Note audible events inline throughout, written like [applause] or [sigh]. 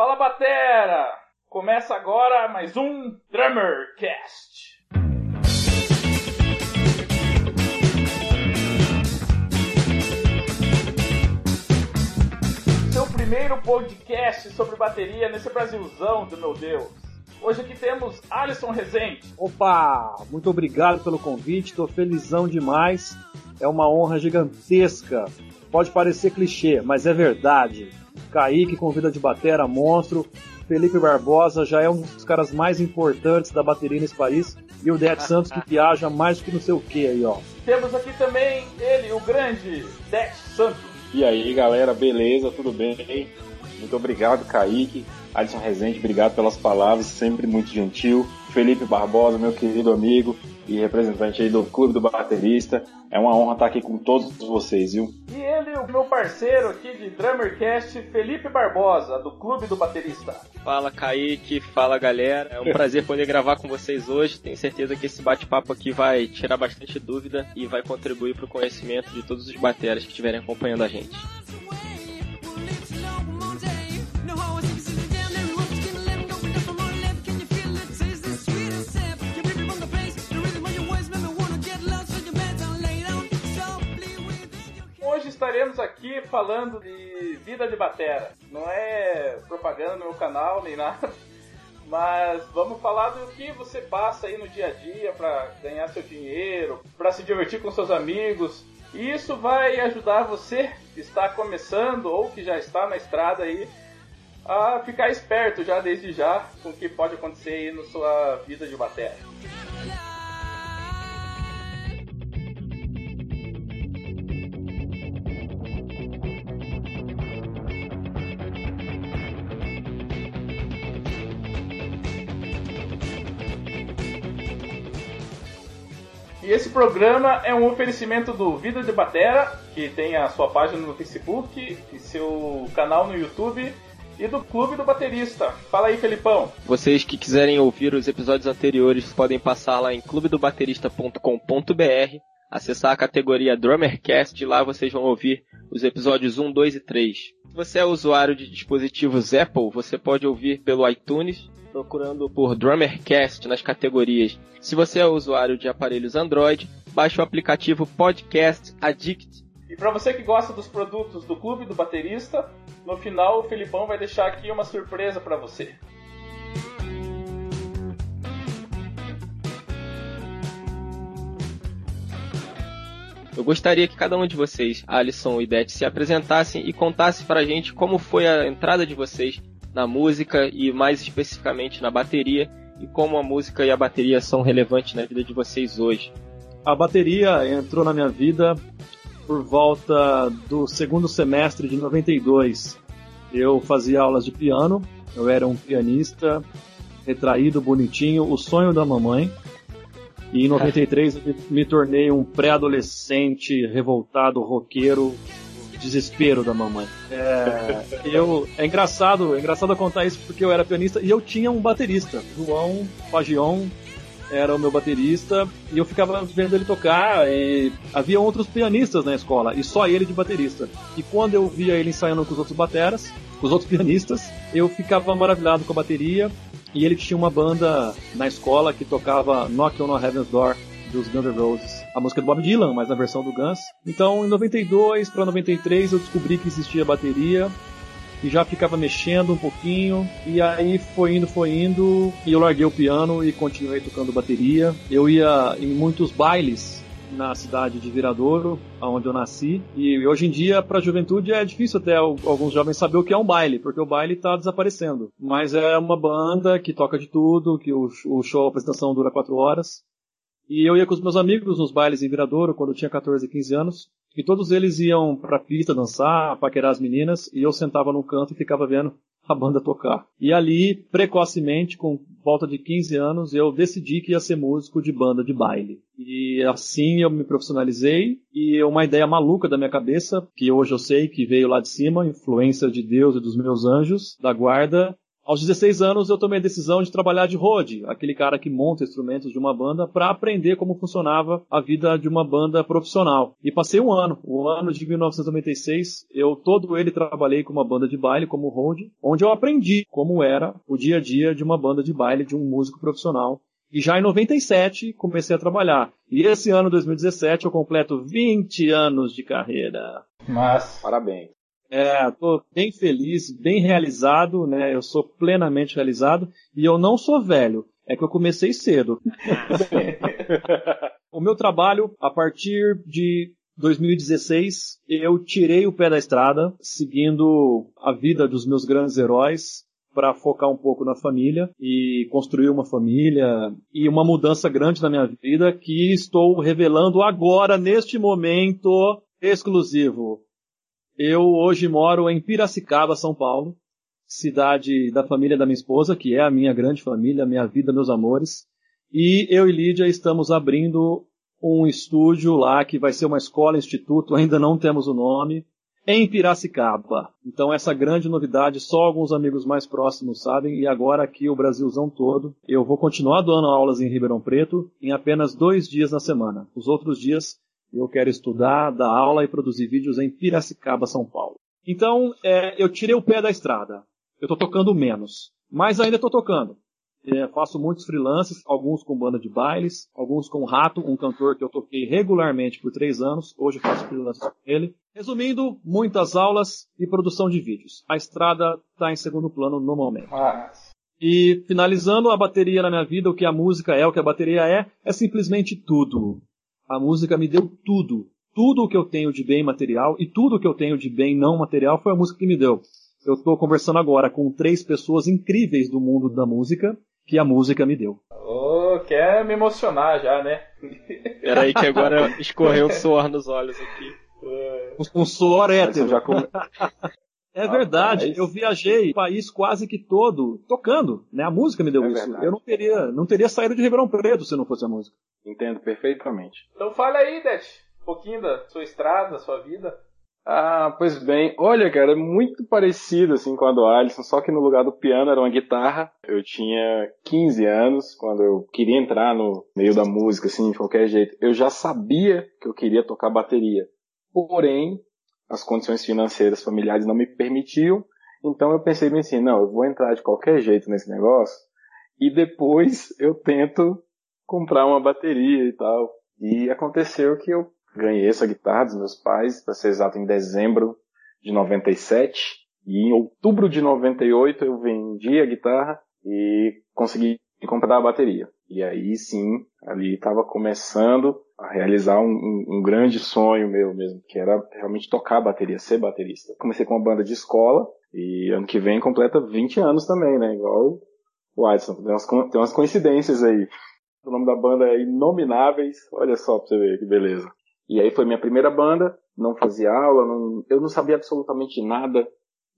Fala Batera! Começa agora mais um Drummercast. Seu primeiro podcast sobre bateria nesse Brasilzão do meu Deus. Hoje aqui temos Alisson Rezende. Opa, muito obrigado pelo convite, tô felizão demais. É uma honra gigantesca. Pode parecer clichê, mas é verdade. Kaique com vida de batera monstro. Felipe Barbosa já é um dos caras mais importantes da bateria nesse país. E o Deck Santos que viaja mais do que não sei o que aí, ó. Temos aqui também ele, o grande Deck Santos. E aí, galera, beleza? Tudo bem? Muito obrigado, Kaique. Alisson Rezende, obrigado pelas palavras, sempre muito gentil. Felipe Barbosa, meu querido amigo e representante aí do Clube do Baterista. É uma honra estar aqui com todos vocês, viu? E ele, o meu parceiro aqui de Drummercast, Felipe Barbosa, do Clube do Baterista. Fala Kaique, fala galera. É um prazer poder gravar com vocês hoje. Tenho certeza que esse bate-papo aqui vai tirar bastante dúvida e vai contribuir para o conhecimento de todos os bateras que estiverem acompanhando a gente. Hoje estaremos aqui falando de vida de batera. Não é propaganda no meu canal nem nada, [laughs] mas vamos falar do que você passa aí no dia a dia para ganhar seu dinheiro, para se divertir com seus amigos. E isso vai ajudar você que está começando ou que já está na estrada aí a ficar esperto já desde já com o que pode acontecer aí na sua vida de batera. Esse programa é um oferecimento do Vida de Batera, que tem a sua página no Facebook e seu canal no YouTube, e do Clube do Baterista. Fala aí, Felipão. Vocês que quiserem ouvir os episódios anteriores podem passar lá em clubedobaterista.com.br, acessar a categoria Drummercast e lá vocês vão ouvir os episódios 1, 2 e 3. Se você é usuário de dispositivos Apple, você pode ouvir pelo iTunes procurando por Drummercast nas categorias. Se você é usuário de aparelhos Android, baixe o aplicativo Podcast Addict. E para você que gosta dos produtos do Clube do Baterista, no final o Felipão vai deixar aqui uma surpresa para você. Eu gostaria que cada um de vocês, Alisson e Beth, se apresentassem e contassem pra gente como foi a entrada de vocês na música e mais especificamente na bateria e como a música e a bateria são relevantes na vida de vocês hoje. A bateria entrou na minha vida por volta do segundo semestre de 92. Eu fazia aulas de piano, eu era um pianista retraído, bonitinho, o sonho da mamãe. E em 93 eu me tornei um pré-adolescente revoltado, roqueiro, desespero da mamãe. É, eu, é engraçado, é engraçado contar isso porque eu era pianista e eu tinha um baterista, João Pagion, era o meu baterista e eu ficava vendo ele tocar havia outros pianistas na escola e só ele de baterista. E quando eu via ele ensaiando com os outros bateras, com os outros pianistas, eu ficava maravilhado com a bateria e ele tinha uma banda na escola que tocava Knock on Heaven's Door dos Guns N' Roses. A música do Bob Dylan, mas na versão do Guns. Então, em 92 para 93 eu descobri que existia bateria e já ficava mexendo um pouquinho. E aí foi indo, foi indo. E eu larguei o piano e continuei tocando bateria. Eu ia em muitos bailes na cidade de Viradouro, onde eu nasci. E hoje em dia, para a juventude, é difícil até alguns jovens saber o que é um baile, porque o baile está desaparecendo. Mas é uma banda que toca de tudo, que o, show, a apresentação dura quatro horas. E eu ia com os meus amigos nos bailes em Viradouro quando eu tinha 14, 15 anos. E todos eles iam pra pista dançar, paquerar as meninas, e eu sentava no canto e ficava vendo a banda tocar. E ali, precocemente, com volta de 15 anos, eu decidi que ia ser músico de banda de baile. E assim eu me profissionalizei e uma ideia maluca da minha cabeça, que hoje eu sei que veio lá de cima, influência de Deus e dos meus anjos da guarda, Aos 16 anos eu tomei a decisão de trabalhar de road, aquele cara que monta instrumentos de uma banda, para aprender como funcionava a vida de uma banda profissional. E passei um ano, o ano de 1996, eu todo ele trabalhei com uma banda de baile como road, onde eu aprendi como era o dia a dia de uma banda de baile de um músico profissional e já em 97 comecei a trabalhar. E esse ano, 2017, eu completo 20 anos de carreira. Mas, parabéns. É, tô bem feliz, bem realizado, né? Eu sou plenamente realizado e eu não sou velho. É que eu comecei cedo. [laughs] o meu trabalho, a partir de 2016, eu tirei o pé da estrada, seguindo a vida dos meus grandes heróis, para focar um pouco na família e construir uma família e uma mudança grande na minha vida que estou revelando agora, neste momento exclusivo. Eu hoje moro em Piracicaba, São Paulo, cidade da família da minha esposa, que é a minha grande família, minha vida, meus amores. E eu e Lídia estamos abrindo um estúdio lá que vai ser uma escola instituto, [laughs] ainda não temos o nome, em Piracicaba. Então essa grande novidade só alguns amigos mais próximos sabem e agora aqui o Brasilzão todo. Eu vou continuar dando aulas em Ribeirão Preto em apenas dois dias na semana. Os outros dias eu quero estudar, dar aula e produzir vídeos em Piracicaba, São Paulo. Então é, eu tirei o pé da estrada. Eu estou tocando menos, mas ainda estou tocando. É, faço muitos freelances, alguns com banda de bailes, alguns com Rato, um cantor que eu toquei regularmente por três anos. Hoje faço freelances com ele. Resumindo, muitas aulas e produção de vídeos. A estrada está em segundo plano no momento. Ah. E finalizando a bateria na minha vida, o que a música é, o que a bateria é, é simplesmente tudo. A música me deu tudo. Tudo o que eu tenho de bem material e tudo o que eu tenho de bem não material foi a música que me deu. Eu estou conversando agora com três pessoas incríveis do mundo da música que a música me deu. Oh, quer me emocionar já, né? Peraí que agora [laughs] escorreu um suor nos olhos aqui. Um, um suor hétero. Já come... É verdade, eu viajei o país quase que todo tocando, né? A música me deu é isso. Verdade. Eu não teria, não teria saído de Ribeirão Preto se não fosse a música. Entendo perfeitamente. Então fale aí, Det, um pouquinho da sua estrada, da sua vida. Ah, pois bem. Olha, cara, é muito parecido assim com a do Alisson, só que no lugar do piano era uma guitarra. Eu tinha 15 anos quando eu queria entrar no meio da música, assim, de qualquer jeito. Eu já sabia que eu queria tocar bateria. Porém, as condições financeiras familiares não me permitiam. Então eu pensei bem assim, não, eu vou entrar de qualquer jeito nesse negócio e depois [laughs] eu tento comprar uma bateria e tal. E aconteceu que eu ganhei essa guitarra dos meus pais, para ser exato, em dezembro de 97. E em outubro de 98 eu vendi a guitarra e consegui comprar a bateria. E aí sim, ali estava começando a realizar um, um, um, grande sonho meu mesmo, que era realmente tocar bateria, ser baterista. Comecei com uma banda de escola e ano que vem completa 20 anos também, né? Igual o Adson. Tem umas, tem umas coincidências aí. O nome da banda é Inomináveis. Olha só pra você ver que beleza. E aí foi minha primeira banda, não fazia aula, não, eu não sabia absolutamente nada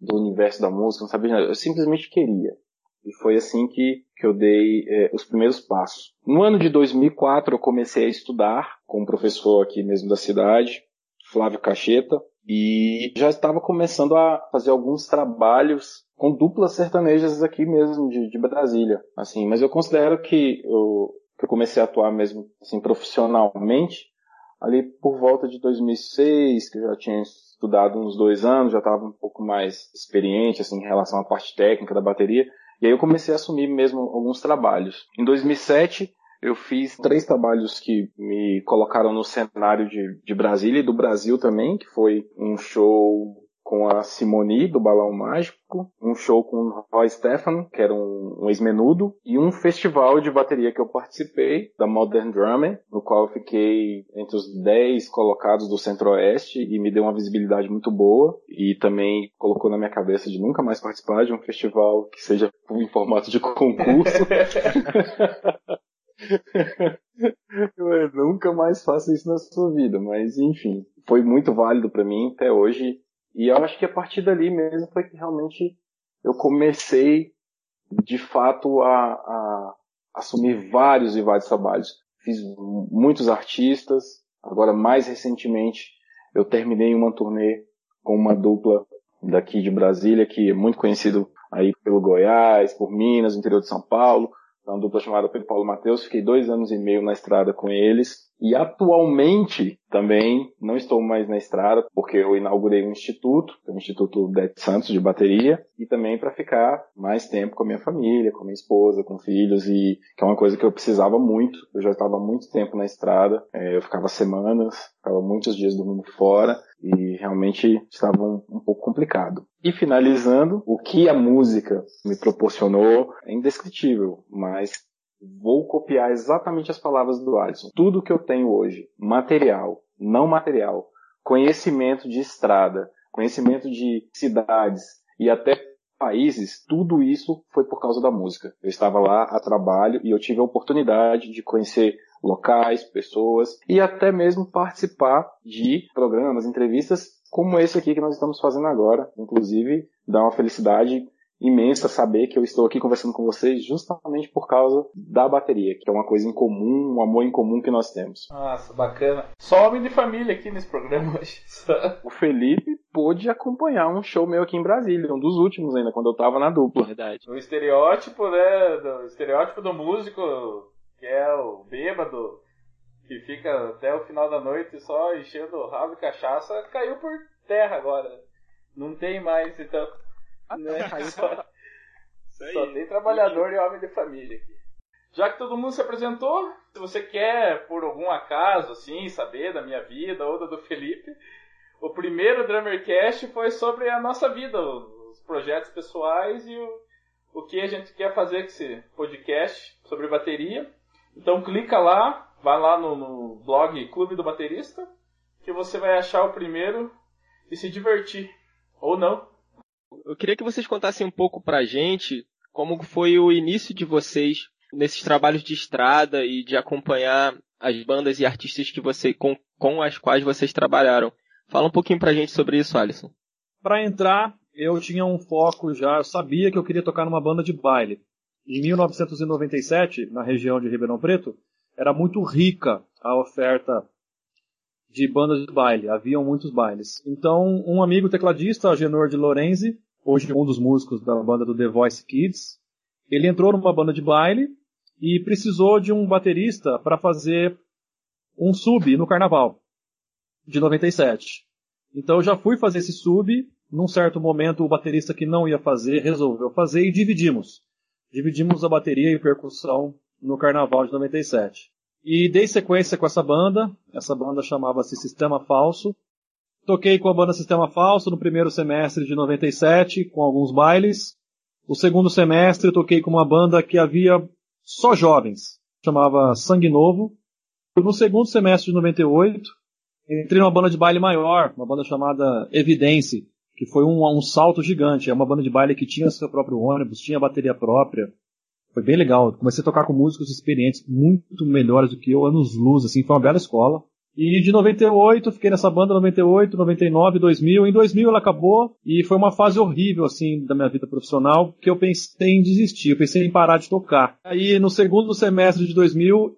do universo da música, não sabia nada, eu simplesmente queria. E foi assim que, que eu dei é, os primeiros passos. No ano de 2004 eu comecei a estudar com um professor aqui mesmo da cidade, Flávio Cacheta, e já estava começando a fazer alguns trabalhos com duplas sertanejas aqui mesmo de, de Brasília, assim. Mas eu considero que eu, que eu comecei a atuar mesmo assim profissionalmente ali por volta de 2006, que eu já tinha estudado uns dois anos, já estava um pouco mais experiente assim, em relação à parte técnica da bateria, e aí eu comecei a assumir mesmo alguns trabalhos. Em 2007, eu fiz três trabalhos que me colocaram no cenário de, de Brasília e do Brasil também, que foi um show com a Simoni, do Balão Mágico, um show com o Roy Stefano, que era um, um ex-menudo, e um festival de bateria que eu participei, da Modern Drummer, no qual eu fiquei entre os 10 colocados do Centro-Oeste e me deu uma visibilidade muito boa, e também colocou na minha cabeça de nunca mais participar de um festival que seja [laughs] em formato de concurso. [laughs] eu nunca mais faça isso na sua vida, mas enfim, foi muito válido para mim até hoje e eu acho que a partir dali mesmo foi que realmente eu comecei, de fato, a, a assumir vários e vários trabalhos. Fiz muitos artistas, agora mais recentemente eu terminei uma turnê com uma dupla daqui de Brasília, que é muito conhecido aí pelo Goiás, por Minas, interior de São Paulo, uma dupla chamada Pedro Paulo Matheus, fiquei dois anos e meio na estrada com eles. E atualmente também não estou mais na estrada, porque eu inaugurei um instituto, o Instituto Det Santos de bateria, e também para ficar mais tempo com a minha família, com a minha esposa, com filhos, e que é uma coisa que eu precisava muito. Eu já estava muito tempo na estrada, é, eu ficava semanas, ficava muitos dias dormindo fora, e realmente estava um, um pouco complicado. E finalizando, o que a música me proporcionou é indescritível, mas vou copiar exatamente as palavras do Alisson. Tudo que eu tenho hoje, material, não material, conhecimento de estrada, conhecimento de cidades e até países, tudo isso foi por causa da música. Eu estava lá a trabalho e eu tive a oportunidade de conhecer locais, pessoas e até mesmo participar de programas, entrevistas como esse aqui que nós estamos fazendo agora. Inclusive, dá uma felicidade imensa saber que eu estou aqui conversando com vocês justamente por causa da bateria, que é uma coisa em comum, um amor em comum que nós temos. Nossa, bacana. Só homem de família aqui nesse programa [laughs] hoje. o Felipe pôde acompanhar um show meu aqui em Brasília, um dos últimos ainda, quando eu tava na dupla. Verdade. O estereótipo, né, do estereótipo do músico, que é o bêbado, que fica até o final da noite só enchendo o rabo de cachaça, caiu por terra agora. Não tem mais, então. Né? [laughs] Só, só tem trabalhador e homem de família aqui. Já que todo mundo se apresentou, se você quer, por algum acaso, assim, saber da minha vida ou da do Felipe, o primeiro Drummercast foi sobre a nossa vida, os projetos pessoais e o, o que a gente quer fazer com esse podcast sobre bateria. Então clica lá, vai lá no, no blog Clube do Baterista, que você vai achar o primeiro e se divertir. Ou não. Eu queria que vocês contassem um pouco pra gente como foi o início de vocês nesses trabalhos de estrada e de acompanhar as bandas e artistas que você com, com as quais vocês trabalharam. Fala um pouquinho pra gente sobre isso, Alisson. Para entrar, eu tinha um foco já, eu sabia que eu queria tocar numa banda de baile. Em 1997, na região de Ribeirão Preto, era muito rica a oferta de bandas de baile, haviam muitos bailes. Então, um amigo tecladista, Agenor de Lorenzi, hoje um dos músicos da banda do The Voice Kids, ele entrou numa banda de baile e precisou de um baterista para fazer um sub no carnaval de 97. Então eu já fui fazer esse sub, num certo momento o baterista que não ia fazer resolveu fazer e dividimos. Dividimos a bateria e percussão no carnaval de 97. E dei sequência com essa banda, essa banda chamava-se Sistema Falso. Toquei com a banda Sistema Falso no primeiro semestre de 97, com alguns bailes. O segundo semestre toquei com uma banda que havia só jovens, chamava Sangue Novo. No segundo semestre de 98, entrei numa banda de baile maior, uma banda chamada Evidence, que foi um, um salto gigante. É uma banda de baile que tinha seu próprio ônibus, tinha bateria própria. Foi bem legal. Comecei a tocar com músicos experientes muito melhores do que eu, anos luz, assim, foi uma bela escola. E de 98, fiquei nessa banda 98, 99, 2000. Em 2000 ela acabou e foi uma fase horrível, assim, da minha vida profissional, que eu pensei em desistir, eu pensei em parar de tocar. Aí no segundo semestre de 2000,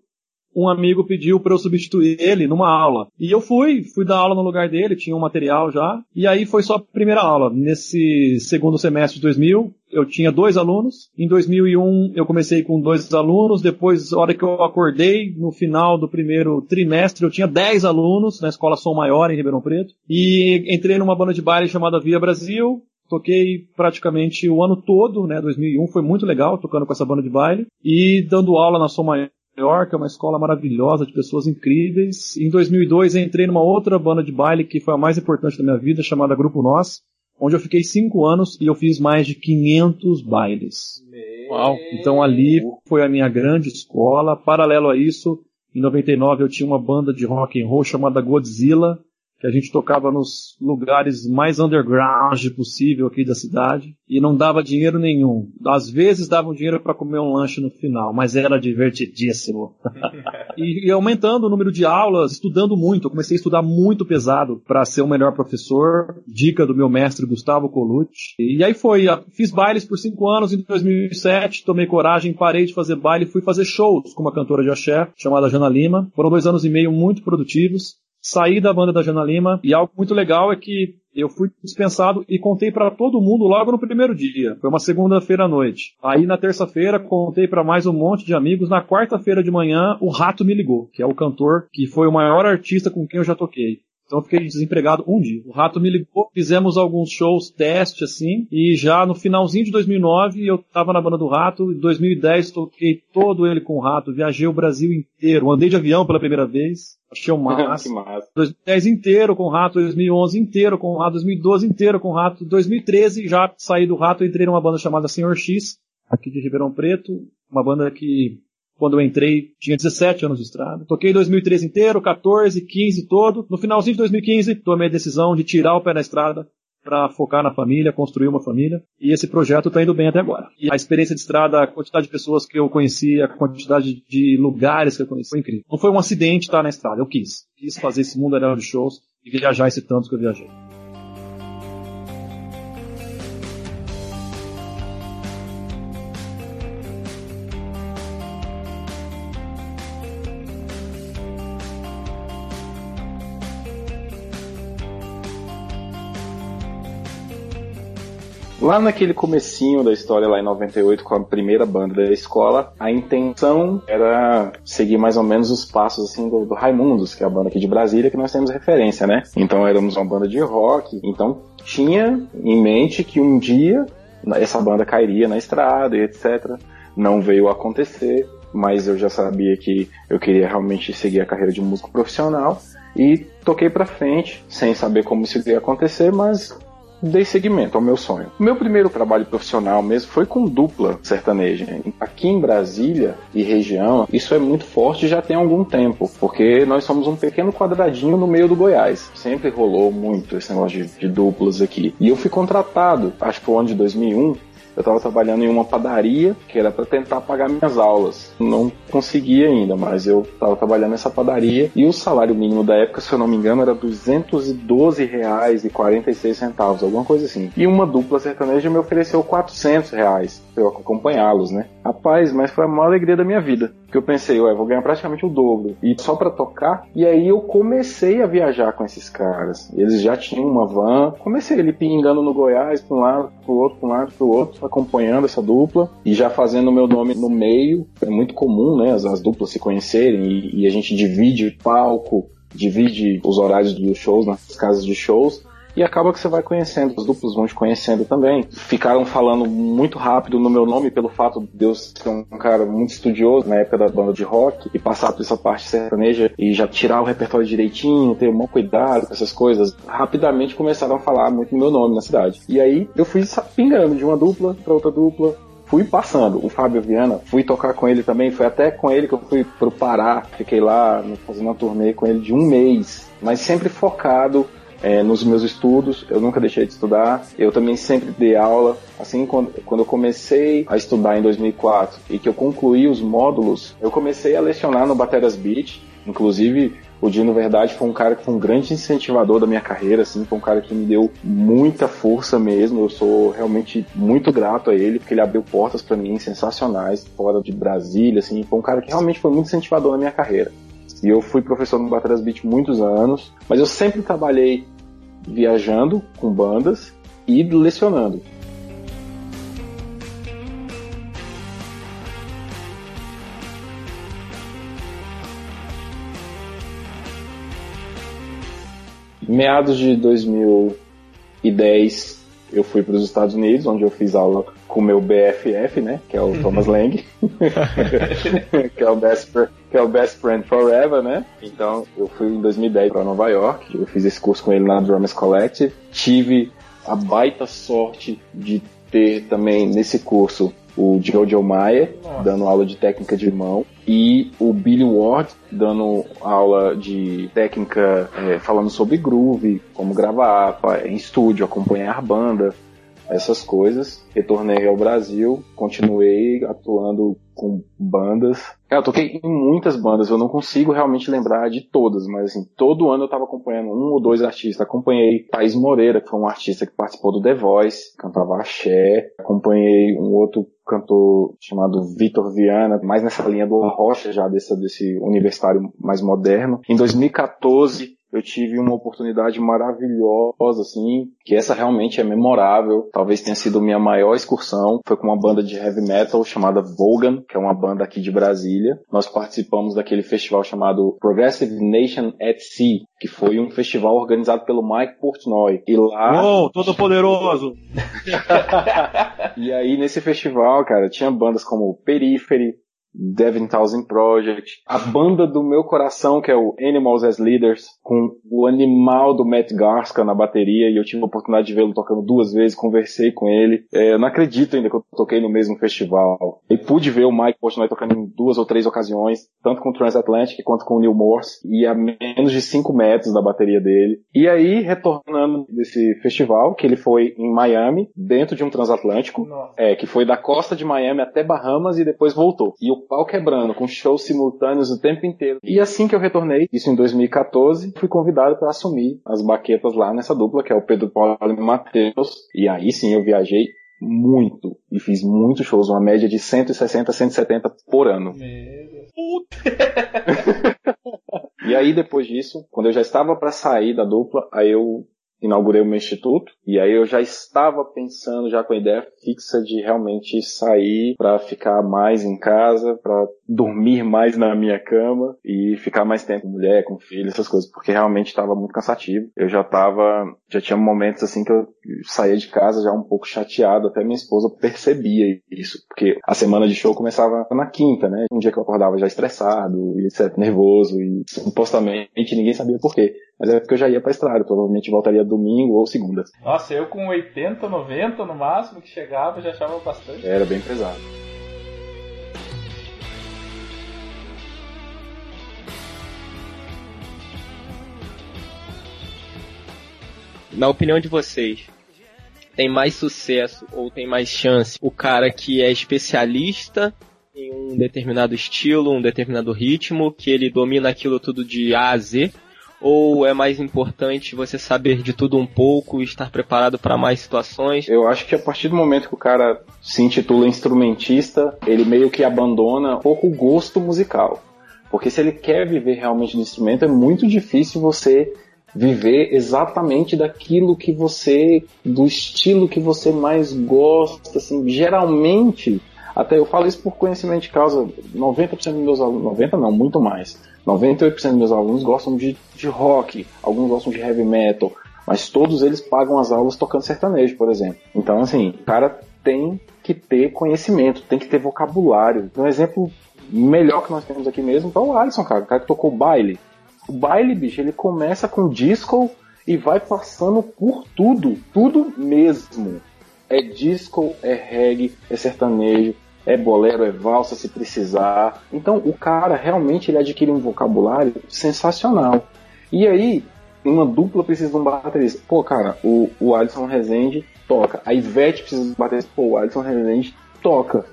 um amigo pediu para eu substituir ele numa aula. E eu fui, fui dar aula no lugar dele, tinha um material já. E aí foi só a primeira aula. Nesse segundo semestre de 2000, eu tinha dois alunos. Em 2001 eu comecei com dois alunos. Depois, a hora que eu acordei, no final do primeiro trimestre, eu tinha dez alunos na escola Som Maior em Ribeirão Preto. E entrei numa banda de baile chamada Via Brasil. Toquei praticamente o ano todo, né? 2001 foi muito legal tocando com essa banda de baile e dando aula na Som Maior York, é uma escola maravilhosa de pessoas incríveis. Em 2002 entrei numa outra banda de baile que foi a mais importante da minha vida, chamada Grupo Nós, onde eu fiquei cinco anos e eu fiz mais de 500 bailes. Uau! Então ali foi a minha grande escola. Paralelo a isso, em 99 eu tinha uma banda de rock and roll chamada Godzilla, que a gente tocava nos lugares mais underground possível aqui da cidade e não dava dinheiro nenhum. Às vezes davam dinheiro para comer um lanche no final, mas era divertidíssimo. [laughs] e, e, aumentando o número de aulas, estudando muito, eu comecei a estudar muito pesado para ser o melhor professor, dica do meu mestre Gustavo Colucci. E aí foi, fiz bailes por cinco anos em 2007, tomei coragem, parei de fazer baile, fui fazer shows com uma cantora de axé chamada Jana Lima. Foram dois anos e meio muito produtivos saí da banda da Jana Lima e algo muito legal é que eu fui dispensado e contei para todo mundo logo no primeiro dia. Foi uma segunda-feira à noite. Aí na terça-feira contei para mais um monte de amigos. Na quarta-feira de manhã o Rato me ligou, que é o cantor que foi o maior artista com quem eu já toquei. Então eu fiquei desempregado um dia. O Rato me ligou, fizemos alguns shows, teste assim, e já no finalzinho de 2009 eu tava na banda do Rato, em 2010 toquei todo ele com o Rato, viajei o Brasil inteiro, andei de avião pela primeira vez, achei o [laughs] que massa. 2010 inteiro com o Rato, 2011 inteiro com o Rato, 2012 inteiro com o Rato, 2013 já saí do Rato e entrei numa banda chamada Senhor X, aqui de Ribeirão Preto, uma banda que quando eu entrei, tinha 17 anos de estrada. Toquei 2013 inteiro, 14, 15 todo. No finalzinho de 2015, tomei a decisão de tirar o pé da estrada para focar na família, construir uma família. E esse projeto está indo bem até agora. E a experiência de estrada, a quantidade de pessoas que eu conheci, a quantidade de lugares que eu conheci, foi incrível. Não foi um acidente estar na estrada, eu quis. Quis fazer esse mundo de shows e viajar esse tanto que eu viajei. Lá naquele comecinho da história, lá em 98, com a primeira banda da escola, a intenção era seguir mais ou menos os passos assim do, do Raimundos, que é a banda aqui de Brasília, que nós temos referência, né? Então éramos uma banda de rock, então tinha em mente que um dia essa banda cairia na estrada e etc. Não veio acontecer, mas eu já sabia que eu queria realmente seguir a carreira de músico profissional e toquei para frente, sem saber como isso ia acontecer, mas dei seguimento ao meu sonho. O meu primeiro trabalho profissional mesmo foi com dupla sertaneja. Aqui em Brasília e região, isso é muito forte já tem algum tempo, porque nós somos um pequeno quadradinho no meio do Goiás. Sempre rolou muito esse negócio de, de duplas aqui. E eu fui contratado, acho que foi o ano de 2001, eu estava trabalhando em uma padaria que era para tentar pagar minhas aulas. Não consegui ainda, mas eu estava trabalhando nessa padaria e o salário mínimo da época, se eu não me engano, era 212 reais e 46 centavos, alguma coisa assim. E uma dupla sertaneja me ofereceu 400 reais para eu acompanhá-los, né? Rapaz, mas foi a maior alegria da minha vida. Que eu pensei, ué, vou ganhar praticamente o dobro. E só para tocar. E aí eu comecei a viajar com esses caras. Eles já tinham uma van. Comecei ali pingando no Goiás, para um lado, pro outro, para um lado, pro outro acompanhando essa dupla e já fazendo o meu nome no meio. É muito comum, né, as, as duplas se conhecerem e, e a gente divide palco, divide os horários dos shows nas casas de shows e acaba que você vai conhecendo, os duplos vão te conhecendo também. Ficaram falando muito rápido no meu nome pelo fato de Deus ser um cara muito estudioso na época da banda de rock e passar por essa parte sertaneja e já tirar o repertório direitinho, ter um bom cuidado com essas coisas. Rapidamente começaram a falar muito no meu nome na cidade. E aí eu fui pingando de uma dupla para outra dupla, fui passando. O Fábio Viana, fui tocar com ele também, foi até com ele que eu fui pro Pará, fiquei lá fazendo uma turnê com ele de um mês, mas sempre focado é, nos meus estudos, eu nunca deixei de estudar. Eu também sempre dei aula. Assim, quando, quando eu comecei a estudar em 2004 e que eu concluí os módulos, eu comecei a lecionar no Bateras Beach. Inclusive, o Dino Verdade foi um cara que foi um grande incentivador da minha carreira, assim, foi um cara que me deu muita força mesmo. Eu sou realmente muito grato a ele, porque ele abriu portas para mim sensacionais fora de Brasília, assim, foi um cara que realmente foi muito incentivador na minha carreira. E eu fui professor no Bateras Beach muitos anos, mas eu sempre trabalhei viajando com bandas e lecionando. Meados de 2010, eu fui para os Estados Unidos, onde eu fiz aula com o meu BFF, né, que é o Thomas Lang, [laughs] que é o best que é o Best Friend Forever, né? Então eu fui em 2010 para Nova York, eu fiz esse curso com ele na Drummers Collective, tive a baita sorte de ter também nesse curso o Jojo Maia dando aula de técnica de mão e o Billy Ward dando aula de técnica é, falando sobre groove, como gravar em estúdio, acompanhar banda, essas coisas. Retornei ao Brasil, continuei atuando com bandas. Eu toquei em muitas bandas, eu não consigo realmente lembrar de todas, mas assim, todo ano eu tava acompanhando um ou dois artistas. Acompanhei Thaís Moreira, que foi um artista que participou do The Voice, cantava axé. Acompanhei um outro cantor chamado Vitor Viana, mais nessa linha do Rocha já, desse, desse universitário mais moderno. Em 2014, eu tive uma oportunidade maravilhosa, assim, que essa realmente é memorável. Talvez tenha sido minha maior excursão. Foi com uma banda de heavy metal chamada Vogan, que é uma banda aqui de Brasília. Nós participamos daquele festival chamado Progressive Nation at Sea, que foi um festival organizado pelo Mike Portnoy. E lá. Uou, todo poderoso! [laughs] e aí, nesse festival, cara, tinha bandas como Periphery, Devin Townsend Project, a banda do meu coração, que é o Animals as Leaders, com o animal do Matt Garska na bateria, e eu tive a oportunidade de vê-lo tocando duas vezes, conversei com ele. É, eu não acredito ainda que eu toquei no mesmo festival. E pude ver o Mike Portnoy tocando em duas ou três ocasiões, tanto com o Transatlantic quanto com o Neil Morse, e a menos de cinco metros da bateria dele. E aí, retornando desse festival, que ele foi em Miami, dentro de um transatlântico, é, que foi da costa de Miami até Bahamas e depois voltou. E o pau quebrando, com shows simultâneos o tempo inteiro. E assim que eu retornei, isso em 2014, fui convidado para assumir as baquetas lá nessa dupla, que é o Pedro Paulo e Matheus. E aí sim eu viajei muito e fiz muitos shows, uma média de 160, 170 por ano. [laughs] e aí depois disso, quando eu já estava para sair da dupla, aí eu inaugurei o meu instituto e aí eu já estava pensando já com a ideia fixa de realmente sair para ficar mais em casa, para dormir mais na minha cama e ficar mais tempo com mulher, com filho, essas coisas, porque realmente estava muito cansativo. Eu já estava, já tinha momentos assim que eu saía de casa já um pouco chateado, até minha esposa percebia isso, porque a semana de show começava na quinta, né? Um dia que eu acordava já estressado, e etc, nervoso e supostamente ninguém sabia por quê. Mas é porque eu já ia pra estrada, provavelmente voltaria domingo ou segunda. Nossa, eu com 80, 90 no máximo que chegava, já achava bastante. Era bem pesado. Na opinião de vocês, tem mais sucesso ou tem mais chance o cara que é especialista em um determinado estilo, um determinado ritmo, que ele domina aquilo tudo de A a Z, ou é mais importante você saber de tudo um pouco e estar preparado para mais situações? Eu acho que a partir do momento que o cara se intitula instrumentista, ele meio que abandona um pouco o gosto musical. Porque se ele quer viver realmente do instrumento, é muito difícil você viver exatamente daquilo que você, do estilo que você mais gosta, assim, geralmente, até eu falo isso por conhecimento de causa, 90% dos meus alunos, 90 não, muito mais, 98% dos meus alunos gostam de, de rock, alguns gostam de heavy metal, mas todos eles pagam as aulas tocando sertanejo, por exemplo. Então, assim, o cara tem que ter conhecimento, tem que ter vocabulário. Um exemplo melhor que nós temos aqui mesmo é o Alisson, cara, o cara que tocou baile. O baile, bicho, ele começa com disco e vai passando por tudo, tudo mesmo. É disco, é reggae, é sertanejo, é bolero, é valsa se precisar. Então o cara realmente ele adquire um vocabulário sensacional. E aí, uma dupla precisa de um baterista. Pô, cara, o, o Alisson Rezende toca. A Ivete precisa de um baterista. Pô, o Alisson Rezende toca.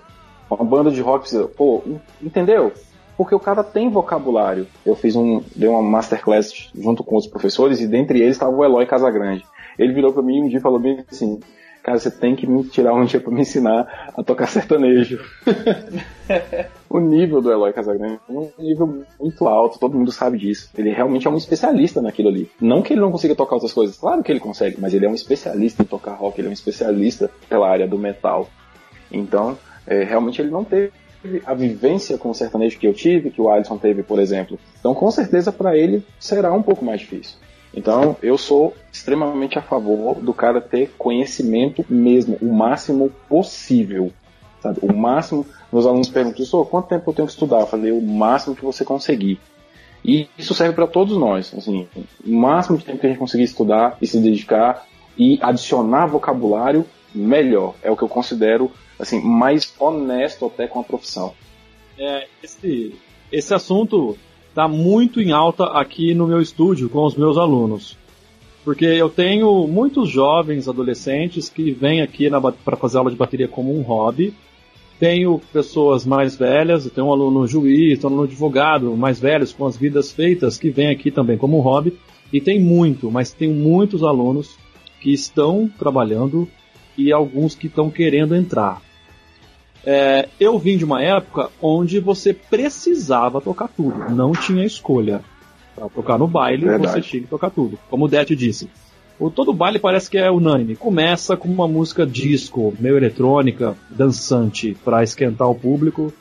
Uma banda de rock precisa. Pô, entendeu? Porque o cara tem vocabulário. Eu fiz um, dei uma masterclass junto com os professores e dentre eles estava o Eloy Casagrande. Ele virou para mim um dia e falou bem assim: cara, você tem que me tirar um dia para me ensinar a tocar sertanejo. [laughs] o nível do Eloy Casagrande é um nível muito alto, todo mundo sabe disso. Ele realmente é um especialista naquilo ali. Não que ele não consiga tocar outras coisas, claro que ele consegue, mas ele é um especialista em tocar rock, ele é um especialista pela área do metal. Então, é, realmente ele não teve a vivência com o sertanejo que eu tive, que o Alisson teve, por exemplo. Então, com certeza, para ele será um pouco mais difícil. Então, eu sou extremamente a favor do cara ter conhecimento mesmo, o máximo possível. Sabe? O máximo. Meus alunos perguntam, isso, quanto tempo eu tenho que estudar? Eu falei, o máximo que você conseguir. E isso serve para todos nós. Assim, o máximo de tempo que a gente conseguir estudar e se dedicar e adicionar vocabulário, melhor. É o que eu considero assim mais honesto até com a profissão. É, esse, esse assunto está muito em alta aqui no meu estúdio com os meus alunos. Porque eu tenho muitos jovens adolescentes que vêm aqui para fazer aula de bateria como um hobby. Tenho pessoas mais velhas, tenho um aluno juiz, um aluno advogado, mais velhos, com as vidas feitas, que vêm aqui também como um hobby. E tem muito, mas tem muitos alunos que estão trabalhando e alguns que estão querendo entrar. É, eu vim de uma época onde você precisava tocar tudo, não tinha escolha. Pra tocar no baile, Verdade. você tinha que tocar tudo. Como o Det disse. O, todo baile parece que é unânime. Começa com uma música disco, meio eletrônica, dançante, para esquentar o público.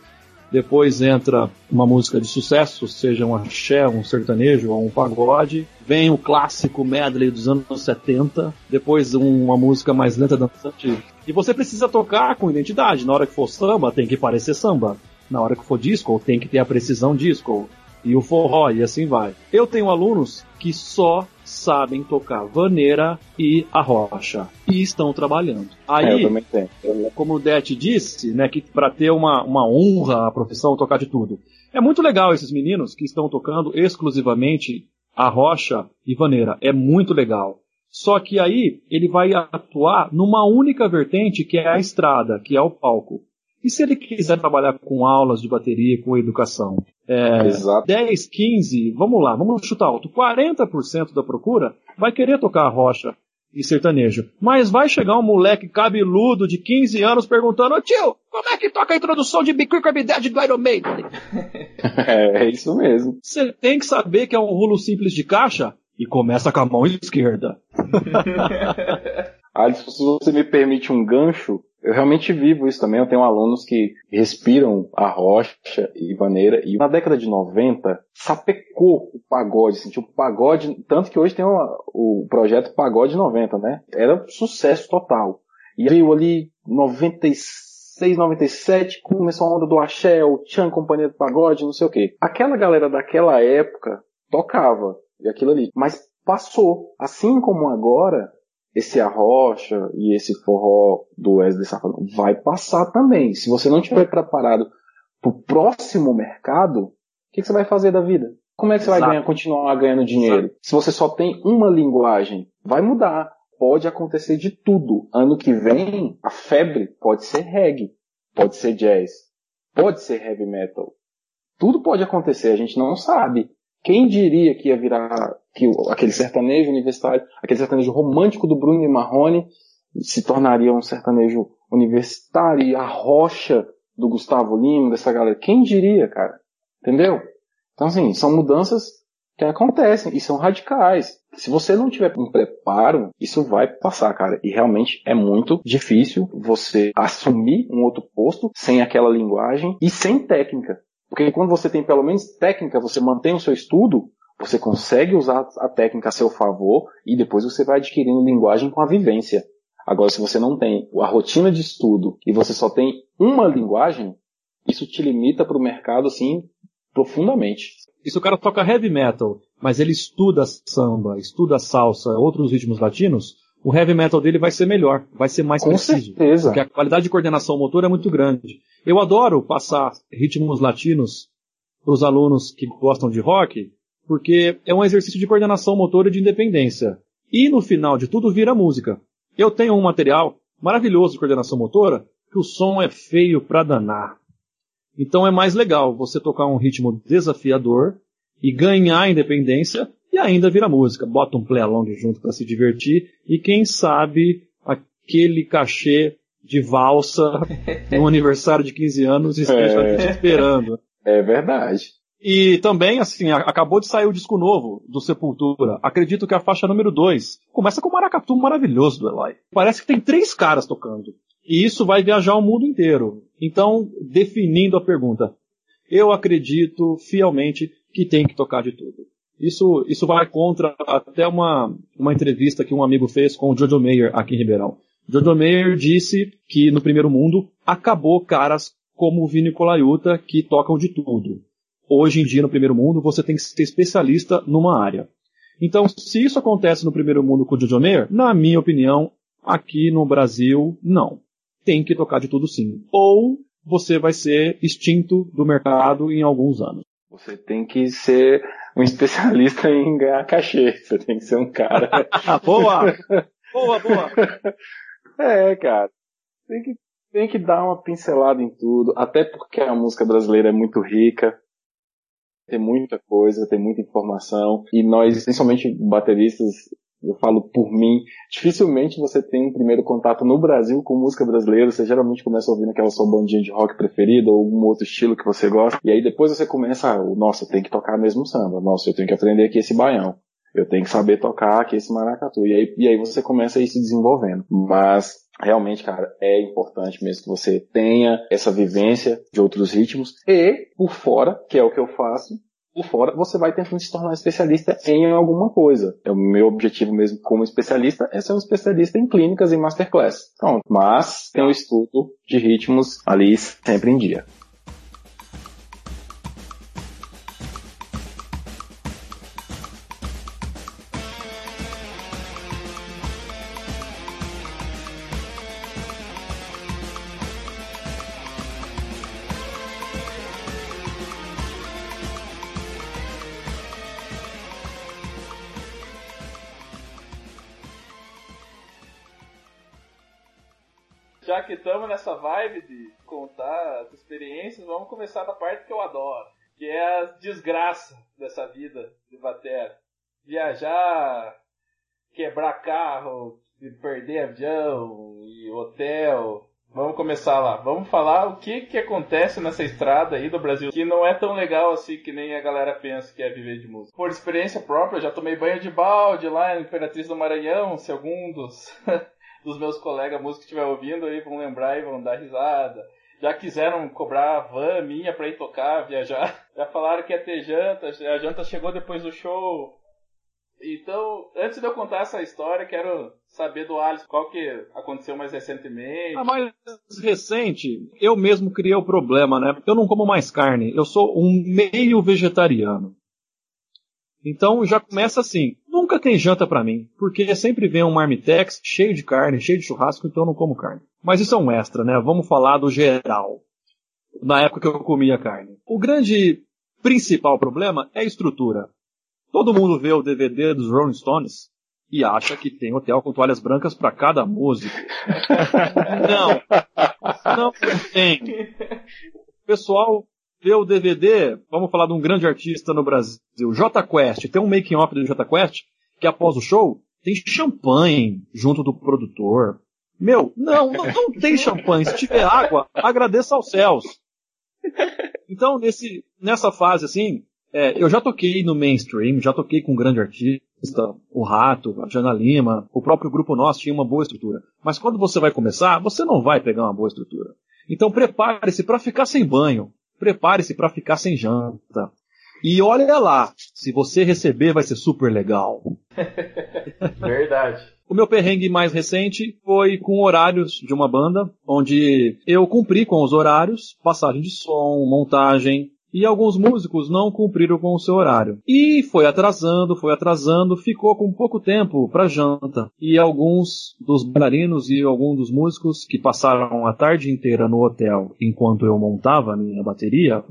Depois entra uma música de sucesso, seja um axé, um sertanejo ou um pagode. Vem o clássico medley dos anos 70. Depois uma música mais lenta, dançante. E você precisa tocar com identidade. Na hora que for samba, tem que parecer samba. Na hora que for disco, tem que ter a precisão disco e o forró e assim vai. Eu tenho alunos que só sabem tocar vaneira e a rocha e estão trabalhando. Aí, é, como o Det disse, né, que para ter uma, uma honra a profissão, tocar de tudo. É muito legal esses meninos que estão tocando exclusivamente a rocha e vaneira. É muito legal. Só que aí ele vai atuar numa única vertente que é a estrada, que é o palco. E se ele quiser trabalhar com aulas de bateria, com educação? É, Exato. 10, 15, vamos lá, vamos chutar alto. 40% da procura vai querer tocar a rocha e sertanejo. Mas vai chegar um moleque cabeludo de 15 anos perguntando, ô tio, como é que toca a introdução de Be Quick do Iron Maiden? [laughs] é, é isso mesmo. Você tem que saber que é um rolo simples de caixa e começa com a mão esquerda. [laughs] Alisson, se você me permite um gancho, eu realmente vivo isso também. Eu tenho alunos que respiram a rocha e vaneira. E na década de 90, sapecou o pagode. Assim, tipo, pagode. Tanto que hoje tem uma, o projeto Pagode 90, né? Era sucesso total. E veio ali 96, 97, começou a onda do axé, o Chan, Companhia do Pagode, não sei o quê. Aquela galera daquela época tocava. E aquilo ali. Mas passou. Assim como agora, esse arrocha e esse forró do Wesley Safadão vai passar também. Se você não estiver preparado para o próximo mercado, o que, que, você vai fazer da vida? Como é que você Exato. vai ganhar, continuar ganhando dinheiro? Exato. Se você só tem uma linguagem, vai mudar. Pode acontecer de tudo. Ano que vem, a febre pode ser reggae, pode ser jazz, pode ser heavy metal. Tudo pode acontecer, a gente não sabe. Quem diria que ia virar que aquele sertanejo universitário, aquele sertanejo romântico do Bruno e Marrone se tornaria um sertanejo universitário e a rocha do Gustavo Lima, dessa galera. Quem diria, cara? Entendeu? Então, assim, são mudanças que acontecem e são radicais. Se você não tiver um preparo, isso vai passar, cara. E realmente é muito difícil você assumir um outro posto sem aquela linguagem e sem técnica. Porque quando você tem pelo menos técnica, você mantém o seu estudo, você consegue usar a técnica a seu favor e depois você vai adquirindo linguagem com a vivência. Agora, se você não tem a rotina de estudo e você só tem uma linguagem, isso te limita para o mercado assim profundamente. E se o cara toca heavy metal, mas ele estuda samba, estuda salsa, outros ritmos latinos, o heavy metal dele vai ser melhor, vai ser mais Com preciso. Certeza. Porque a qualidade de coordenação motor é muito grande. Eu adoro passar ritmos latinos para os alunos que gostam de rock, porque é um exercício de coordenação motor e de independência. E no final de tudo vira música. Eu tenho um material maravilhoso de coordenação motora que o som é feio para danar. Então é mais legal você tocar um ritmo desafiador e ganhar independência e ainda vira música. Bota um play along junto para se divertir e quem sabe aquele cachê de valsa [laughs] no aniversário de 15 anos esteja é. te esperando. É verdade. E também, assim, acabou de sair o disco novo do Sepultura. Acredito que a faixa número 2 começa com o maracatu maravilhoso do Eloy. Parece que tem três caras tocando. E isso vai viajar o mundo inteiro. Então, definindo a pergunta, eu acredito fielmente que tem que tocar de tudo. Isso, isso vai contra até uma, uma entrevista que um amigo fez com o Jojo Mayer aqui em Ribeirão. Jojo Mayer disse que no primeiro mundo acabou caras como o Vini Colaiuta que tocam de tudo. Hoje em dia, no primeiro mundo, você tem que ser especialista numa área. Então, se isso acontece no primeiro mundo com o Jojo Mayer, na minha opinião, aqui no Brasil, não. Tem que tocar de tudo sim. Ou você vai ser extinto do mercado em alguns anos. Você tem que ser um especialista [laughs] em ganhar cachê. Você tem que ser um cara. boa! Boa, boa! [laughs] É, cara. Tem que, tem que dar uma pincelada em tudo. Até porque a música brasileira é muito rica. Tem muita coisa, tem muita informação. E nós, principalmente bateristas, eu falo por mim, dificilmente você tem um primeiro contato no Brasil com música brasileira, você geralmente começa ouvindo aquela sua bandinha de rock preferida ou algum outro estilo que você gosta, e aí depois você começa, nossa, eu tenho que tocar mesmo samba, nossa, eu tenho que aprender aqui esse baião, eu tenho que saber tocar aqui esse maracatu, e aí, e aí você começa a ir se desenvolvendo. Mas realmente, cara, é importante mesmo que você tenha essa vivência de outros ritmos. E por fora, que é o que eu faço, por fora, você vai tentando se tornar especialista em alguma coisa. É o meu objetivo mesmo como especialista é ser um especialista em clínicas e masterclass. Pronto. Mas tem um estudo de ritmos ali sempre em dia. Vibe de contar as experiências, vamos começar da parte que eu adoro, que é a desgraça dessa vida de batera. Viajar, quebrar carro, perder avião e hotel. Vamos começar lá. Vamos falar o que, que acontece nessa estrada aí do Brasil, que não é tão legal assim que nem a galera pensa que é viver de música. Por experiência própria, já tomei banho de balde lá em Imperatriz do Maranhão, se algum dos [laughs] dos meus colegas músicos que estiver ouvindo aí vão lembrar e vão dar risada. Já quiseram cobrar a van minha pra ir tocar, viajar. [laughs] Já falaram que ia ter janta, a janta chegou depois do show. Então, antes de eu contar essa história, quero saber do Alisson qual que aconteceu mais recentemente. A mais recente, eu mesmo criei o problema, né? Eu não como mais carne, eu sou um meio vegetariano. Então já começa assim, nunca tem janta para mim, porque sempre vem um marmitex cheio de carne, cheio de churrasco, então eu não como carne. Mas isso é um extra, né? Vamos falar do geral. Na época que eu comia carne. O grande principal problema é a estrutura. Todo mundo vê o DVD dos Rolling Stones e acha que tem hotel com toalhas brancas para cada músico. [laughs] não, não tem. O pessoal vê o DVD, vamos falar de um grande artista no Brasil, J Quest. Tem um making off do J Quest que após o show tem champanhe junto do produtor. Meu, não, não, não tem champanhe. Se tiver água, agradeça aos céus. Então, nesse, nessa fase, assim, é, eu já toquei no mainstream, já toquei com um grande artista, o Rato, a Jana Lima, o próprio grupo nosso tinha uma boa estrutura. Mas quando você vai começar, você não vai pegar uma boa estrutura. Então prepare-se para ficar sem banho prepare-se para ficar sem janta. E olha lá, se você receber vai ser super legal. [laughs] Verdade. O meu perrengue mais recente foi com horários de uma banda, onde eu cumpri com os horários, passagem de som, montagem, e alguns músicos não cumpriram com o seu horário. E foi atrasando, foi atrasando, ficou com pouco tempo para janta. E alguns dos bailarinos e alguns dos músicos que passaram a tarde inteira no hotel enquanto eu montava a minha bateria,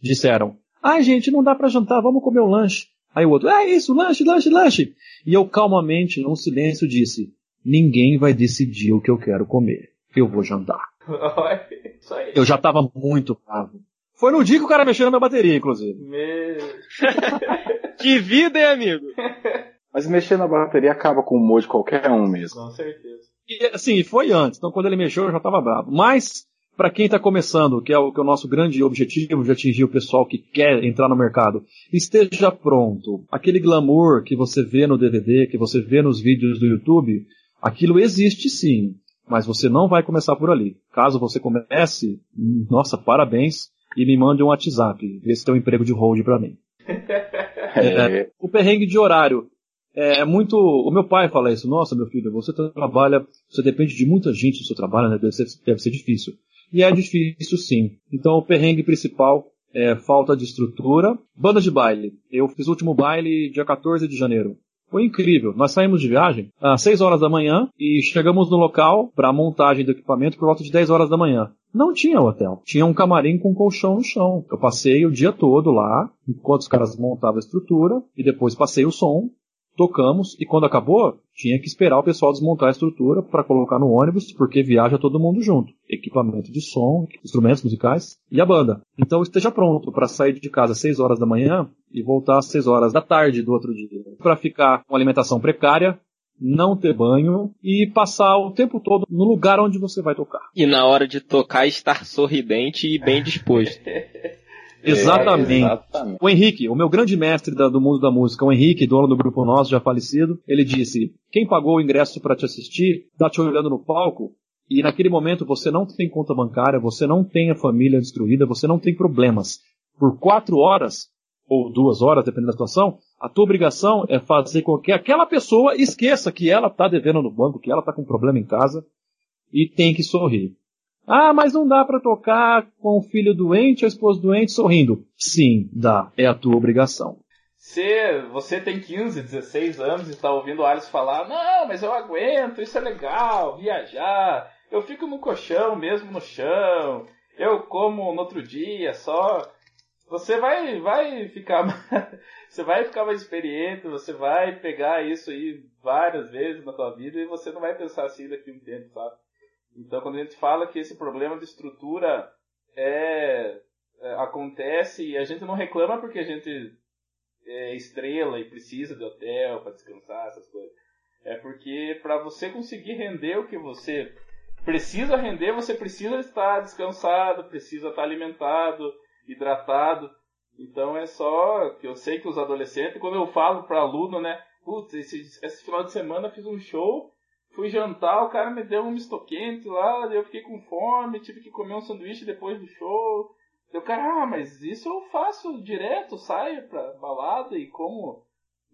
disseram: "Ai, gente, não dá para jantar, vamos comer um lanche". Aí o outro: "É isso, lanche, lanche, lanche". E eu calmamente, num silêncio, disse: "Ninguém vai decidir o que eu quero comer. Eu vou jantar". [laughs] eu já estava muito bravo. Foi no dia que o cara mexeu na minha bateria, inclusive. Meu... [laughs] que vida, hein, amigo? Mas mexer na bateria acaba com o humor de qualquer um mesmo. Com certeza. E, assim, foi antes. Então, quando ele mexeu, eu já tava bravo. Mas, para quem está começando, que é, o, que é o nosso grande objetivo de atingir o pessoal que quer entrar no mercado, esteja pronto. Aquele glamour que você vê no DVD, que você vê nos vídeos do YouTube, aquilo existe sim. Mas você não vai começar por ali. Caso você comece, nossa, parabéns e me mande um WhatsApp, vê se tem um emprego de hold para mim. [laughs] É, o perrengue de horário. É muito. O meu pai fala isso. Nossa, meu filho, você trabalha, você depende de muita gente no seu trabalho, né? Deve ser, deve ser difícil. E é difícil sim. Então o perrengue principal é falta de estrutura. Banda de baile. Eu fiz o último baile dia 14 de janeiro. Foi incrível. Nós saímos de viagem às 6 horas da manhã e chegamos no local para a montagem do equipamento por volta de 10 horas da manhã. Não tinha hotel. Tinha um camarim com colchão no chão. Eu passei o dia todo lá, enquanto os caras montavam a estrutura, e depois passei o som, tocamos, e quando acabou, tinha que esperar o pessoal desmontar a estrutura para colocar no ônibus, porque viaja todo mundo junto. Equipamento de som, instrumentos musicais e a banda. Então esteja pronto para sair de casa às 6 horas da manhã e voltar às 6 horas da tarde do outro dia. Para ficar com alimentação precária, não ter banho e passar o tempo todo no lugar onde você vai tocar. E na hora de tocar estar sorridente e bem disposto. [laughs] Exatamente. É, exatamente. O Henrique, o meu grande mestre da, do mundo da música, o Henrique, dono do grupo nosso, já falecido, ele disse: quem pagou o ingresso para te assistir, tá te olhando no palco, e naquele momento você não tem conta bancária, você não tem a família destruída, você não tem problemas. Por quatro horas, ou duas horas, dependendo da situação, a tua obrigação é fazer com que aquela pessoa esqueça que ela está devendo no banco, que ela está com problema em casa, e tem que sorrir. Ah, mas não dá para tocar com o filho doente, a esposa doente sorrindo. Sim, dá. É a tua obrigação. Se você tem 15, 16 anos e está ouvindo o Alice falar, não, mas eu aguento, isso é legal, viajar, eu fico no colchão mesmo no chão, eu como no outro dia só. Você vai, vai ficar, [laughs] você vai ficar mais experiente, você vai pegar isso aí várias vezes na sua vida e você não vai pensar assim daqui a um tempo, sabe? Então, quando a gente fala que esse problema de estrutura é, é, acontece e a gente não reclama porque a gente é estrela e precisa de hotel para descansar, essas coisas. É porque para você conseguir render o que você precisa render, você precisa estar descansado, precisa estar alimentado, hidratado. Então é só que eu sei que os adolescentes, quando eu falo para aluno, né, putz, esse, esse final de semana eu fiz um show Fui jantar, o cara me deu um misto quente lá, eu fiquei com fome, tive que comer um sanduíche depois do show. Eu, cara, ah, mas isso eu faço direto, saio pra balada e como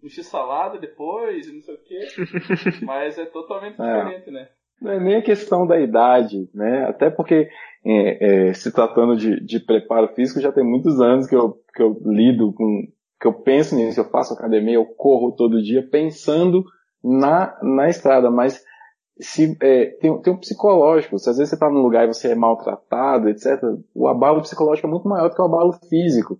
um x-salada depois, não sei o quê. [laughs] mas é totalmente é. diferente, né? Não é nem a questão da idade, né? Até porque é, é, se tratando de, de preparo físico, já tem muitos anos que eu, que eu lido com, que eu penso nisso, eu faço academia, eu corro todo dia pensando na, na estrada, mas se, é, tem, tem um psicológico, se às vezes você está num lugar e você é maltratado, etc., o abalo psicológico é muito maior do que o abalo físico.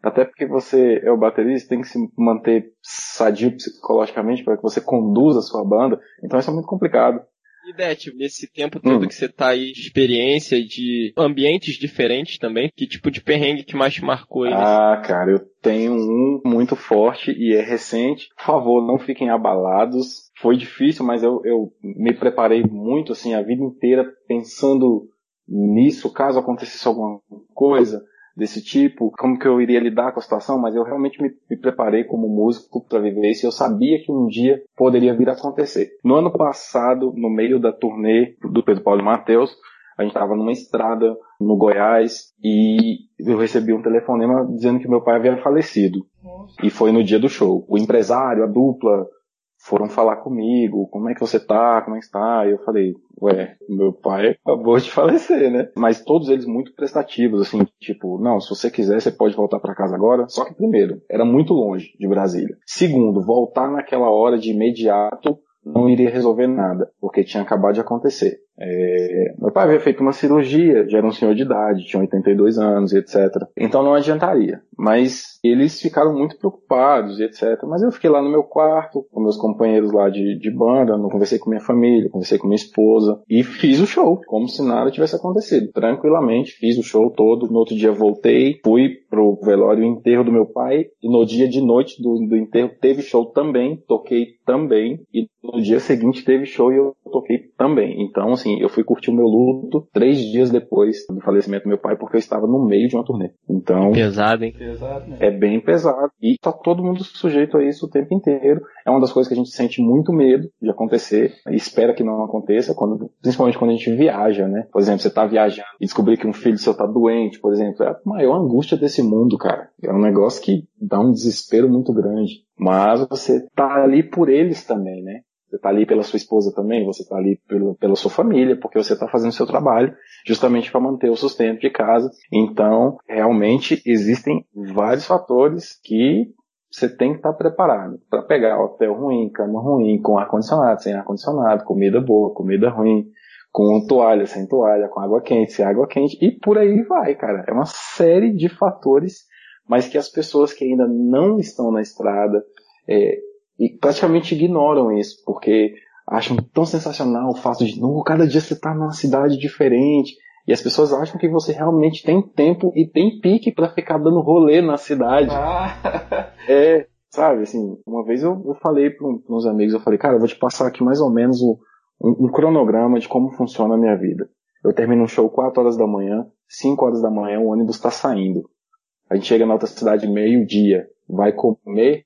Até porque você é o baterista, tem que se manter sadio psicologicamente para que você conduza a sua banda, então isso é muito complicado. E Beth, nesse tempo todo hum. que você está aí de experiência de ambientes diferentes também, que tipo de perrengue que mais te marcou aí? Ah, cara, eu tenho um muito forte e é recente. Por favor, não fiquem abalados. Foi difícil, mas eu, eu me preparei muito, assim, a vida inteira pensando nisso, caso acontecesse alguma coisa desse tipo, como que eu iria lidar com a situação, mas eu realmente me, me preparei como músico para viver isso e eu sabia que um dia poderia vir a acontecer. No ano passado, no meio da turnê do Pedro Paulo e Matheus, a gente estava numa estrada no Goiás e eu recebi um telefonema dizendo que meu pai havia falecido. Nossa. E foi no dia do show. O empresário, a dupla, foram falar comigo, como é que você tá, como é que está? E eu falei, ué, meu pai acabou de [laughs] falecer, né? Mas todos eles muito prestativos, assim, tipo, não, se você quiser, você pode voltar para casa agora. Só que primeiro, era muito longe de Brasília. Segundo, voltar naquela hora de imediato não iria resolver nada, porque tinha acabado de acontecer. É, meu pai havia feito uma cirurgia, já era um senhor de idade, tinha 82 anos etc. Então não adiantaria. Mas eles ficaram muito preocupados etc. Mas eu fiquei lá no meu quarto, com meus companheiros lá de, de banda, não conversei com minha família, conversei com minha esposa e fiz o show, como se nada tivesse acontecido. Tranquilamente, fiz o show todo. No outro dia voltei, fui pro velório e enterro do meu pai e no dia de noite do, do enterro teve show também, toquei também e no dia seguinte teve show e eu toquei também. Então, assim, assim, eu fui curtir o meu luto três dias depois do falecimento do meu pai, porque eu estava no meio de uma turnê. Então. Pesado, hein? Pesado, né? É bem pesado. E tá todo mundo sujeito a isso o tempo inteiro. É uma das coisas que a gente sente muito medo de acontecer. E espera que não aconteça, quando, principalmente quando a gente viaja, né? Por exemplo, você tá viajando e descobrir que um filho seu tá doente, por exemplo. É a maior angústia desse mundo, cara. É um negócio que dá um desespero muito grande. Mas você tá ali por eles também, né? Você está ali pela sua esposa também, você está ali pelo, pela sua família, porque você está fazendo seu trabalho justamente para manter o sustento de casa. Então, realmente existem vários fatores que você tem que estar tá preparado para pegar hotel ruim, cama ruim, com ar-condicionado, sem ar-condicionado, comida boa, comida ruim, com toalha, sem toalha, com água quente, sem água quente, e por aí vai, cara. É uma série de fatores, mas que as pessoas que ainda não estão na estrada, é, e praticamente ignoram isso, porque acham tão sensacional o fato de, não, cada dia você está numa cidade diferente, e as pessoas acham que você realmente tem tempo e tem pique para ficar dando rolê na cidade. Ah. É, Sabe, assim, uma vez eu, eu falei para uns amigos, eu falei, cara, eu vou te passar aqui mais ou menos o, um, um, cronograma de como funciona a minha vida. Eu termino um show 4 horas da manhã, 5 horas da manhã o ônibus está saindo. A gente chega na outra cidade meio-dia, vai comer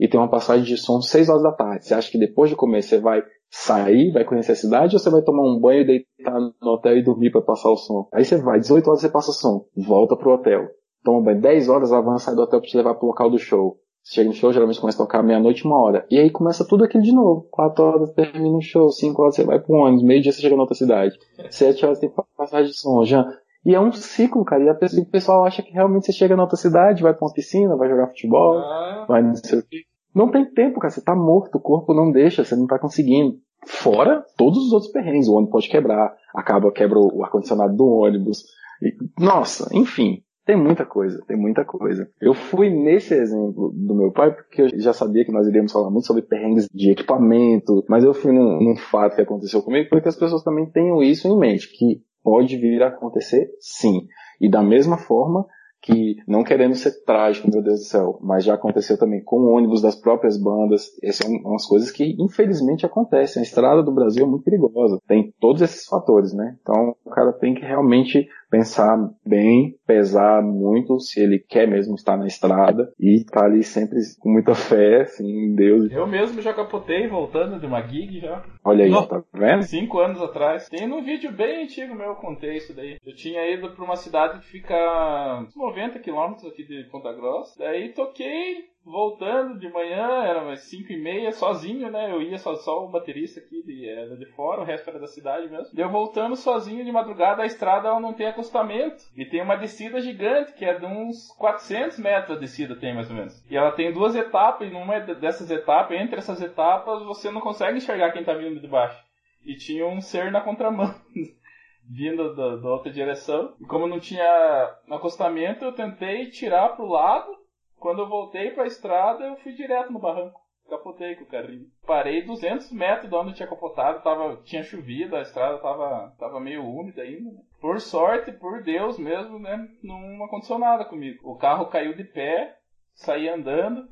e tem uma passagem de som 6 horas da tarde. Você acha que depois de comer você vai sair, vai conhecer a cidade, ou você vai tomar um banho, deitar no hotel e dormir para passar o som? Aí você vai, 18 horas você passa o som, volta pro hotel. Toma banho, 10 horas avança do hotel para te levar pro local do show. Você chega no show, geralmente começa a tocar meia-noite, uma hora. E aí começa tudo aquilo de novo. 4 horas termina o show, 5 horas você vai pro ônibus, meio-dia você chega na outra cidade. 7 horas tem passagem de som, já. E é um ciclo, cara. E o pessoal acha que realmente você chega na outra cidade, vai pra uma piscina, vai jogar futebol, ah. vai não sei o quê. Não tem tempo, cara. Você tá morto, o corpo não deixa, você não tá conseguindo. Fora todos os outros perrengues. O ônibus pode quebrar, acaba, quebra o ar-condicionado do ônibus. E, nossa, enfim. Tem muita coisa, tem muita coisa. Eu fui nesse exemplo do meu pai porque eu já sabia que nós iríamos falar muito sobre perrengues de equipamento, mas eu fui num, num fato que aconteceu comigo porque as pessoas também tenham isso em mente, que pode vir a acontecer sim. E da mesma forma, que, não querendo ser trágico, meu Deus do céu, mas já aconteceu também com ônibus das próprias bandas. Essas são umas coisas que, infelizmente, acontecem. A estrada do Brasil é muito perigosa. Tem todos esses fatores, né? Então, o cara tem que realmente pensar bem, pesar muito se ele quer mesmo estar na estrada e estar tá ali sempre com muita fé, assim, em Deus. Eu mesmo já capotei voltando de uma gig já. Olha aí, tá vendo? Cinco anos atrás. Tem um vídeo bem antigo meu, eu contei isso daí. Eu tinha ido pra uma cidade que fica 90 quilômetros aqui de Ponta Grossa. Daí toquei voltando de manhã, era umas 5 e meia, sozinho, né? Eu ia só, só o baterista aqui de, era de fora, o resto era da cidade mesmo. Deu voltando sozinho de madrugada, a estrada não tem acostamento. E tem uma descida gigante, que é de uns 400 metros a descida tem mais ou menos. E ela tem duas etapas, e numa dessas etapas, entre essas etapas, você não consegue enxergar quem tá vindo de baixo. E tinha um ser na contramão. [laughs] vindo da, da outra direção. E como não tinha acostamento, eu tentei tirar pro lado quando eu voltei pra estrada, eu fui direto no barranco. Capotei com o carrinho. Parei 200 metros de onde tinha capotado, tava, tinha chovido, a estrada tava, tava meio úmida ainda. Né? Por sorte, por Deus mesmo, né, não aconteceu nada comigo. O carro caiu de pé, saí andando,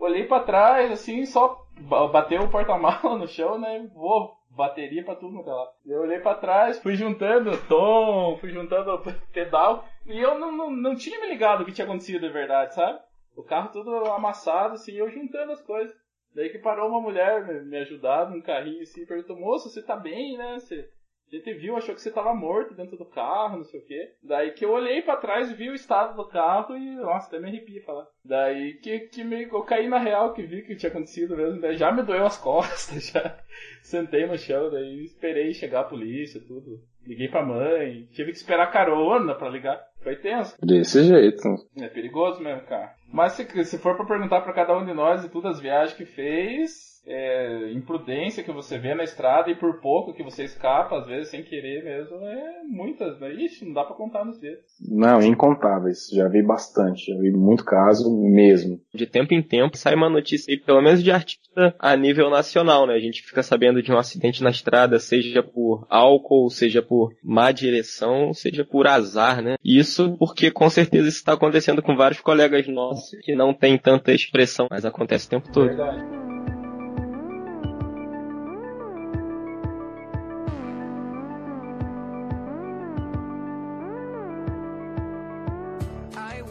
olhei para trás, assim, só bateu o porta-mala [laughs] no chão, né, vou, bateria pra tudo no é. Eu olhei para trás, fui juntando tom, fui juntando [laughs] pedal, e eu não, não, não tinha me ligado o que tinha acontecido de verdade, sabe? O carro todo amassado, assim, eu juntando as coisas. Daí que parou uma mulher me, me ajudar num carrinho assim, perguntou, moço, você tá bem, né? Você, a gente viu, achou que você tava morto dentro do carro, não sei o quê. Daí que eu olhei para trás, vi o estado do carro e, nossa, até me arrepia falar. Daí que, que me, eu caí na real, que vi que tinha acontecido mesmo. Daí já me doeu as [laughs] costas, já sentei no chão, daí esperei chegar a polícia, tudo. Liguei pra mãe, tive que esperar carona pra ligar. Foi tenso. Desse jeito. É perigoso mesmo, cara. Mas se, se for pra perguntar pra cada um de nós e todas as viagens que fez, é, imprudência que você vê na estrada e por pouco que você escapa, às vezes sem querer mesmo, é muitas, né? Ixi, não dá pra contar nos dedos. Não, incontáveis. Já vi bastante, já vi muito caso mesmo. De tempo em tempo sai uma notícia aí, pelo menos de artista a nível nacional, né? A gente fica sabendo de um acidente na estrada, seja por álcool, seja por má direção, seja por azar, né? Isso porque com certeza isso está acontecendo com vários colegas nossos que não tem tanta expressão, mas acontece o tempo todo. Verdade.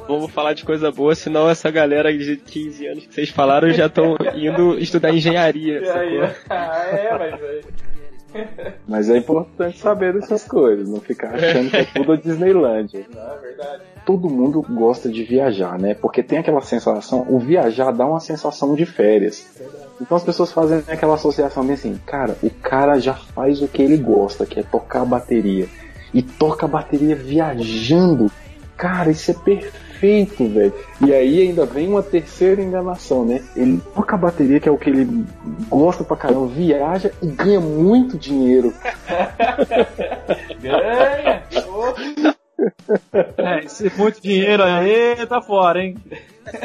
vamos falar de coisa boa, senão essa galera de 15 anos que vocês falaram já estão indo estudar engenharia. [laughs] ah, [laughs] é, mas Mas é importante saber dessas coisas, não ficar achando que é tudo a Disneylandia. Não, é verdade. Todo mundo gosta de viajar, né? Porque tem aquela sensação, o viajar dá uma sensação de férias. Então as pessoas fazem aquela associação bem assim, cara, o cara já faz o que ele gosta, que é tocar bateria. E toca a bateria viajando. Cara, isso é perfeito perfeito, velho. E aí ainda vem uma terceira enganação, né? Ele toca a bateria, que é o que ele gosta pra caramba, viaja e ganha muito dinheiro. [laughs] ganha! é, esse muito dinheiro aí tá fora, hein?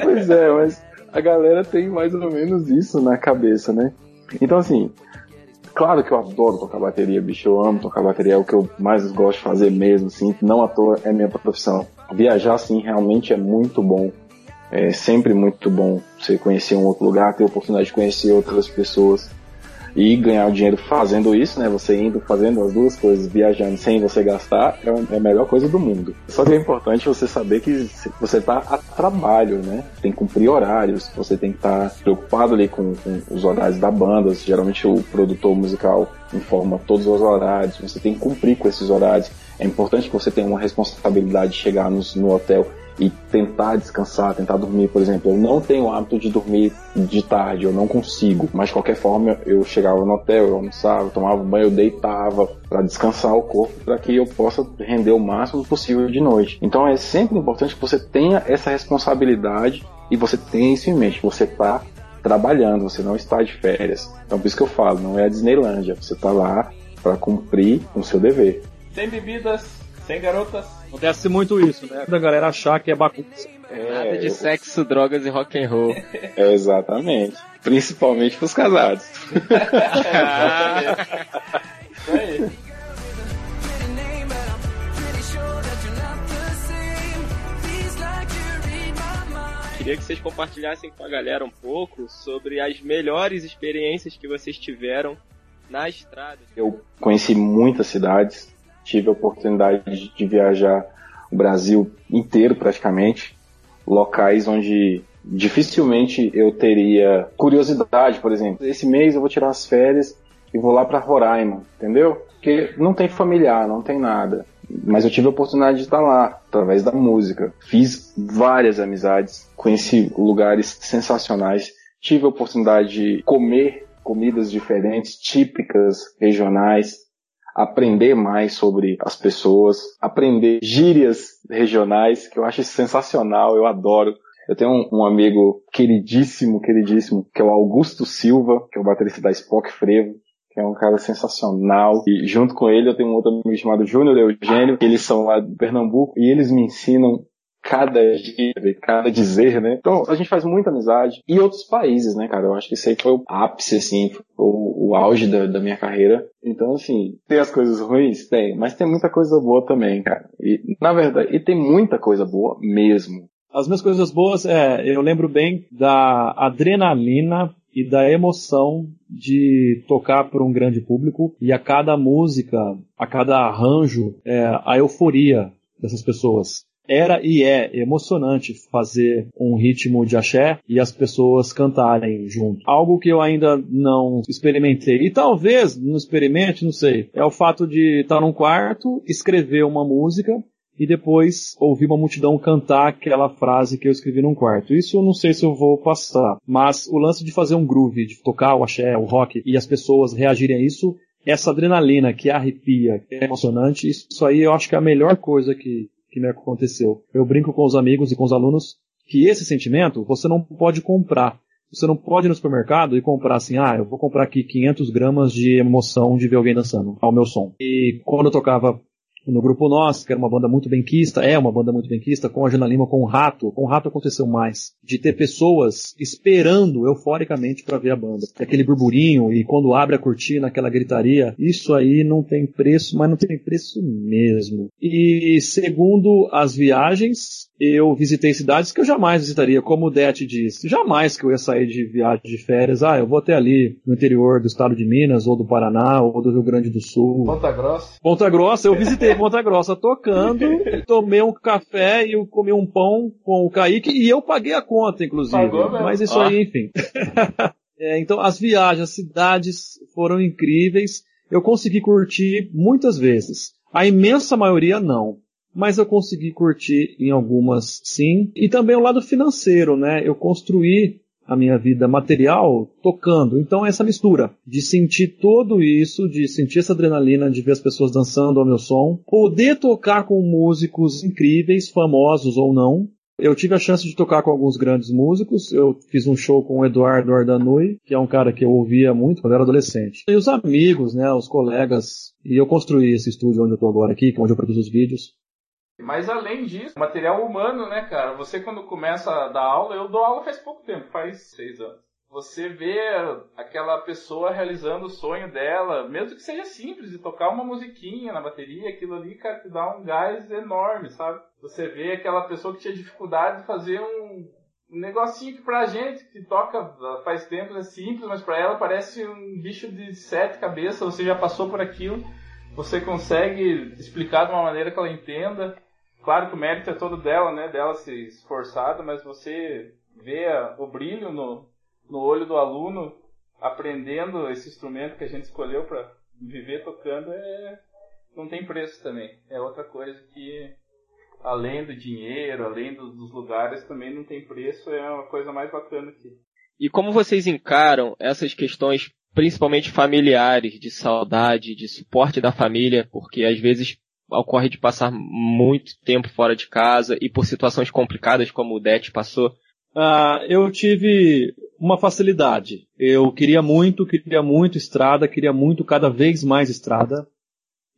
Pois é, mas a galera tem mais ou menos isso na cabeça, né? Então assim, Claro que eu adoro tocar bateria, bicho. Eu amo tocar bateria, é o que eu mais gosto de fazer mesmo, assim. Não à toa é minha profissão. Viajar, assim, realmente é muito bom. É sempre muito bom você conhecer um outro lugar, ter a oportunidade de conhecer outras pessoas e ganhar o dinheiro fazendo isso, né? Você indo fazendo as duas coisas, viajando sem você gastar, é, é a melhor coisa do mundo. Só que é importante você saber que você está a trabalho, né? Tem que cumprir horários, você tem que estar tá preocupado ali com, com os horários da banda. Geralmente o produtor musical informa todos os horários, você tem que cumprir com esses horários. É importante que você tenha uma responsabilidade de chegar no, no hotel e tentar descansar, tentar dormir, por exemplo. Eu não tenho o hábito de dormir de tarde, eu não consigo, mas de qualquer forma eu chegava no hotel, eu almoçava, eu tomava banho, eu deitava para descansar o corpo para que eu possa render o máximo possível de noite. Então é sempre importante que você tenha essa responsabilidade e você tenha isso em mente, você está trabalhando, você não está de férias. Então por isso que eu falo, não é a Disneylândia, você está lá para cumprir o seu dever. Sem bebidas, sem garotas, Acontece muito isso, né? Da galera achar que é bagunça. É, Nada de eu... sexo, drogas e rock and roll. É, [laughs] exatamente. Principalmente pros casados. Isso [laughs] aí. Queria que vocês compartilhassem com a galera um pouco sobre as melhores experiências que vocês tiveram na estrada. Eu conheci muitas cidades, tive a oportunidade de viajar o Brasil inteiro praticamente, locais onde dificilmente eu teria curiosidade, por exemplo. Esse mês eu vou tirar as férias e vou lá para Roraima, entendeu? Porque não tem familiar, não tem nada. Mas eu tive a oportunidade de estar lá, através da música. Fiz várias amizades, conheci lugares sensacionais, tive a oportunidade de comer comidas diferentes, típicas, regionais, aprender mais sobre as pessoas, aprender gírias regionais, que eu acho sensacional, eu adoro. Eu tenho um, um, amigo queridíssimo, queridíssimo, que é o Augusto Silva, que é o baterista da Spock Frevo, que é um cara sensacional. E junto com ele eu tenho um outro amigo chamado Júnior Eugênio, que eles são lá de Pernambuco, e eles me ensinam cada dia, cada dizer, né? Então, a gente faz muita amizade. E outros países, né, cara? Eu acho que isso aí foi o ápice, assim, o, o auge da, da, minha carreira. Então, assim, tem as coisas ruins? Tem, mas tem muita coisa boa também, cara. E, na verdade, e tem muita coisa boa mesmo. As minhas coisas boas, é, eu lembro bem da adrenalina e da emoção de tocar para um grande público e a cada música, a cada arranjo, é, a euforia dessas pessoas era e é emocionante fazer um ritmo de axé e as pessoas cantarem junto. Algo que eu ainda não experimentei. E talvez não experimente, não sei. É o fato de estar num quarto, escrever uma música e depois ouvir uma multidão cantar aquela frase que eu escrevi num quarto. Isso eu não sei se eu vou passar. Mas o lance de fazer um groove, de tocar o axé, o rock, e as pessoas reagirem a isso, essa adrenalina que arrepia, que é emocionante, isso aí eu acho que é a melhor coisa que, que me aconteceu. Eu brinco com os amigos e com os alunos que esse sentimento você não pode comprar. Você não pode ir no supermercado e comprar assim, ah, eu vou comprar aqui 500 gramas de emoção de ver alguém dançando ao meu som. E quando eu tocava no grupo nosso, que era uma banda muito benquista, é uma banda muito benquista, com a Jana Lima, com o Rato. Com o Rato aconteceu mais. De ter pessoas esperando euforicamente para ver a banda. Aquele burburinho e quando abre a cortina, aquela gritaria. Isso aí não tem preço, mas não tem preço mesmo. E segundo as viagens, eu visitei cidades que eu jamais visitaria, como o Det disse. Jamais que eu ia sair de viagem de férias. Ah, eu vou até ali no interior do estado de Minas, ou do Paraná, ou do Rio Grande do Sul. Ponta Grossa. Ponta Grossa, eu visitei Ponta Grossa tocando, [laughs] tomei um café e comi um pão com o Kaique e eu paguei a conta, inclusive. Pagou Mas isso ah. aí, enfim. [laughs] é, então, as viagens, as cidades foram incríveis. Eu consegui curtir muitas vezes. A imensa maioria não mas eu consegui curtir em algumas sim. E também o lado financeiro, né? Eu construí a minha vida material tocando. Então essa mistura de sentir tudo isso, de sentir essa adrenalina, de ver as pessoas dançando ao meu som, poder tocar com músicos incríveis, famosos ou não. Eu tive a chance de tocar com alguns grandes músicos. Eu fiz um show com o Eduardo Ardanui, que é um cara que eu ouvia muito quando era adolescente. E os amigos, né, os colegas. E eu construí esse estúdio onde eu tô agora aqui, é onde eu produzo os vídeos. Mas além disso, material humano, né, cara? Você quando começa a dar aula, eu dou aula faz pouco tempo, faz seis anos. Você vê aquela pessoa realizando o sonho dela, mesmo que seja simples, de tocar uma musiquinha na bateria, aquilo ali, cara, te dá um gás enorme, sabe? Você vê aquela pessoa que tinha dificuldade de fazer um, um negocinho que pra gente que toca faz tempo é simples, mas pra ela parece um bicho de sete cabeças. Você já passou por aquilo, você consegue explicar de uma maneira que ela entenda. Claro que o mérito é todo dela, né? Dela se esforçada, mas você vê o brilho no, no olho do aluno aprendendo esse instrumento que a gente escolheu para viver tocando é não tem preço também. É outra coisa que além do dinheiro, além do, dos lugares, também não tem preço, é uma coisa mais bacana aqui. E como vocês encaram essas questões, principalmente familiares, de saudade, de suporte da família, porque às vezes ocorre de passar muito tempo fora de casa e por situações complicadas como o Det passou? Ah, eu tive uma facilidade. Eu queria muito, queria muito estrada, queria muito cada vez mais estrada.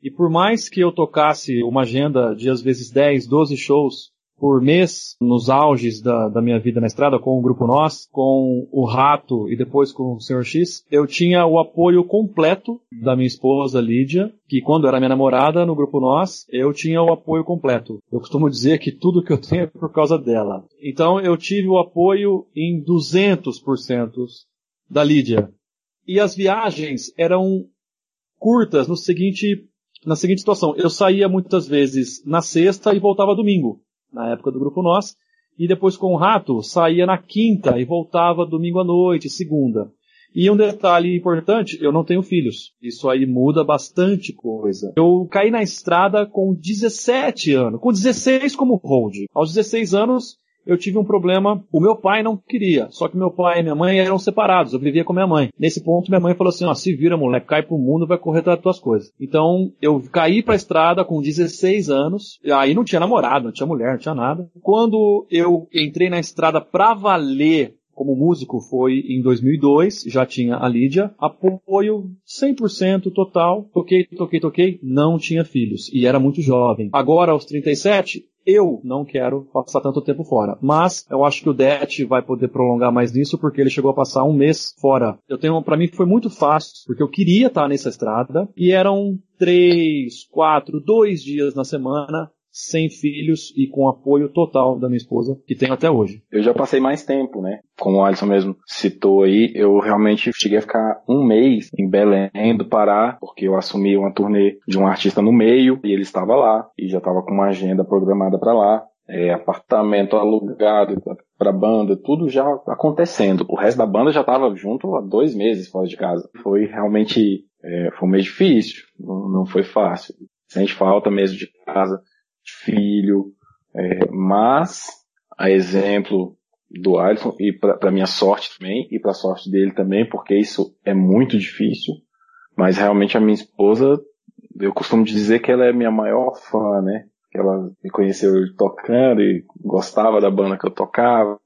E por mais que eu tocasse uma agenda de às vezes 10, 12 shows por mês, nos auges da, da minha vida na estrada, com o Grupo Nós, com o Rato e depois com o Sr. X, eu tinha o apoio completo da minha esposa Lídia, que quando era minha namorada no Grupo Nós, eu tinha o apoio completo. Eu costumo dizer que tudo que eu tenho é por causa dela. Então eu tive o apoio em 200% da Lídia. E as viagens eram curtas no seguinte na seguinte situação. Eu saía muitas vezes na sexta e voltava domingo, na época do grupo nós, e depois com o rato saía na quinta e voltava domingo à noite, segunda. E um detalhe importante, eu não tenho filhos. Isso aí muda bastante coisa. Eu caí na estrada com 17 anos, com 16 como hold. Aos 16 anos, eu tive um problema, o meu pai não queria, só que meu pai e minha mãe eram separados, eu vivia com minha mãe. Nesse ponto minha mãe falou assim, ó, se vira moleque, cai pro mundo, vai correr atrás das tuas coisas. Então, eu caí pra estrada com 16 anos, aí não tinha namorado, não tinha mulher, não tinha nada. Quando eu entrei na estrada pra valer como músico foi em 2002, já tinha a Lídia, apoio 100% total, toquei, toquei, toquei, não tinha filhos e era muito jovem. Agora aos 37, eu não quero passar tanto tempo fora. Mas eu acho que o Det vai poder prolongar mais nisso porque ele chegou a passar um mês fora. Eu tenho, para mim foi muito fácil porque eu queria estar nessa estrada e eram três, quatro, dois dias na semana sem filhos e com apoio total da minha esposa, que tenho até hoje. Eu já passei mais tempo, né? Como o Alisson mesmo citou aí, eu realmente cheguei a ficar um mês em Belém do Pará, porque eu assumi uma turnê de um artista no meio e ele estava lá e já estava com uma agenda programada para lá. É, apartamento alugado para banda, tudo já acontecendo. O resto da banda já estava junto há dois meses fora de casa. Foi realmente é, foi um mês difícil, não, não foi fácil. Sente falta mesmo de casa filho, é, mas a exemplo do Alisson e para minha sorte também e para sorte dele também, porque isso é muito difícil. Mas realmente a minha esposa, eu costumo dizer que ela é minha maior fã, né? Ela me conheceu tocando e gostava da banda que eu tocava,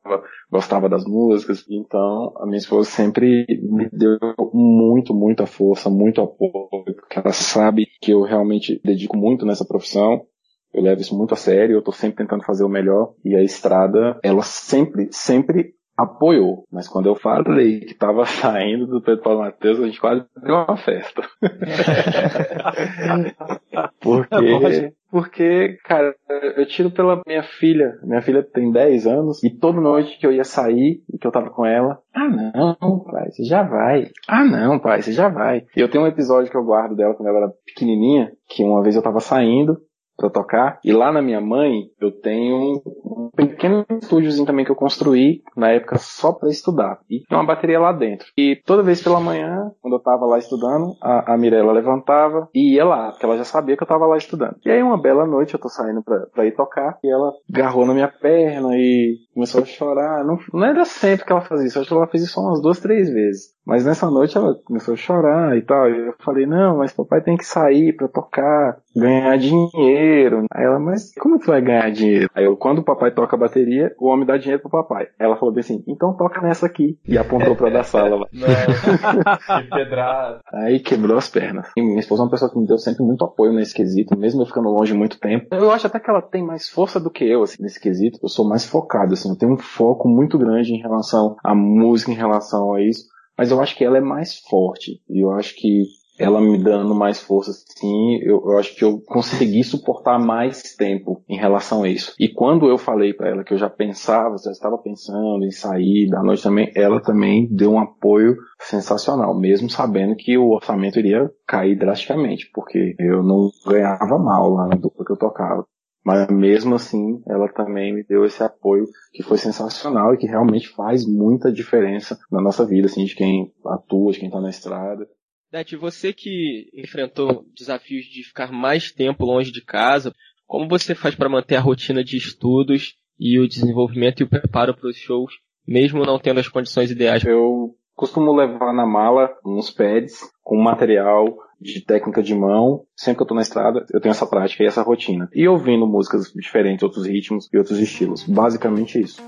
gostava das músicas. Então a minha esposa sempre me deu muito, muita força, muito apoio, porque ela sabe que eu realmente dedico muito nessa profissão eu levo isso muito a sério, eu tô sempre tentando fazer o melhor. E a estrada, ela sempre, sempre apoiou. Mas quando eu falei que tava [laughs] saindo do Pedro Paulo Matheus, a gente quase deu uma festa. [laughs] porque, porque, cara, eu tiro pela minha filha. Minha filha tem 10 anos e toda noite que eu ia sair e que eu tava com ela, ah não, pai, você já vai. Ah não, pai, você já vai. E eu tenho um episódio que eu guardo dela quando ela era pequenininha, que uma vez eu tava saindo para tocar. E lá na minha mãe, eu tenho um pequeno estúdiozinho também que eu construí na época só para estudar. E tem uma bateria lá dentro. E toda vez pela manhã, quando eu tava lá estudando, a, a Mirella levantava e ia lá, porque ela já sabia que eu tava lá estudando. E aí uma bela noite eu tô saindo pra, ir tocar e ela agarrou na minha perna e começou a chorar. Não, não era sempre que ela fazia isso, acho que ela fez isso umas duas, três vezes. Mas nessa noite ela começou a chorar e tal. E eu falei, não, mas papai tem que sair pra tocar, ganhar dinheiro. Aí ela, mas como que vai ganhar dinheiro? Aí eu, quando o papai toca a bateria, o homem dá dinheiro pro papai. Ela falou bem assim, então toca nessa aqui. E apontou pra da sala lá. [laughs] que pedrada. Aí quebrou as pernas. E minha esposa é uma pessoa que me deu sempre muito apoio nesse quesito, mesmo eu ficando longe muito tempo. Eu acho até que ela tem mais força do que eu, assim, nesse quesito. Eu sou mais focado, assim, eu tenho um foco muito grande em relação à música, em relação a isso mas eu acho que ela é mais forte. E eu acho que ela me dando mais força, sim, eu, eu, acho que eu consegui suportar mais tempo em relação a isso. E quando eu falei para ela que eu já pensava, já estava pensando em sair da noite também, ela também deu um apoio sensacional, mesmo sabendo que o orçamento iria cair drasticamente, porque eu não ganhava mal lá na dupla que eu tocava. Mas mesmo assim, ela também me deu esse apoio que foi sensacional e que realmente faz muita diferença na nossa vida, assim, de quem atua, de quem está na estrada. Dete, você que enfrentou desafios de ficar mais tempo longe de casa, como você faz para manter a rotina de estudos e o desenvolvimento e o preparo para os shows, mesmo não tendo as condições ideais? Eu costumo levar na mala uns pads com material de técnica de mão. Sempre que eu tô na estrada, eu tenho essa prática e essa rotina. E ouvindo músicas diferentes, outros ritmos e outros estilos. Basicamente isso.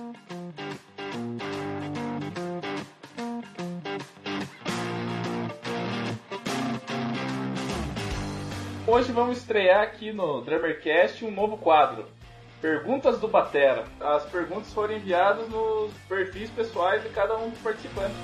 Hoje vamos estrear aqui no Drummercast um novo quadro. Perguntas do Batera. As perguntas foram enviadas nos perfis pessoais de cada um dos participantes.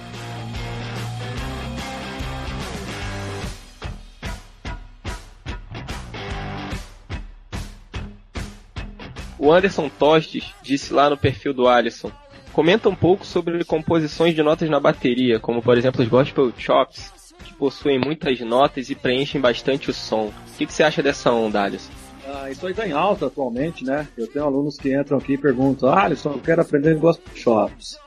O Anderson Tostes disse lá no perfil do Alisson. Comenta um pouco sobre composições de notas na bateria, como por exemplo os gospel chops, que possuem muitas notas e preenchem bastante o som. O que, que você acha dessa onda, Alisson? Ah, isso aí tá em alta atualmente, né? Eu tenho alunos que entram aqui e perguntam, ah, Alisson, eu quero aprender gospel chops.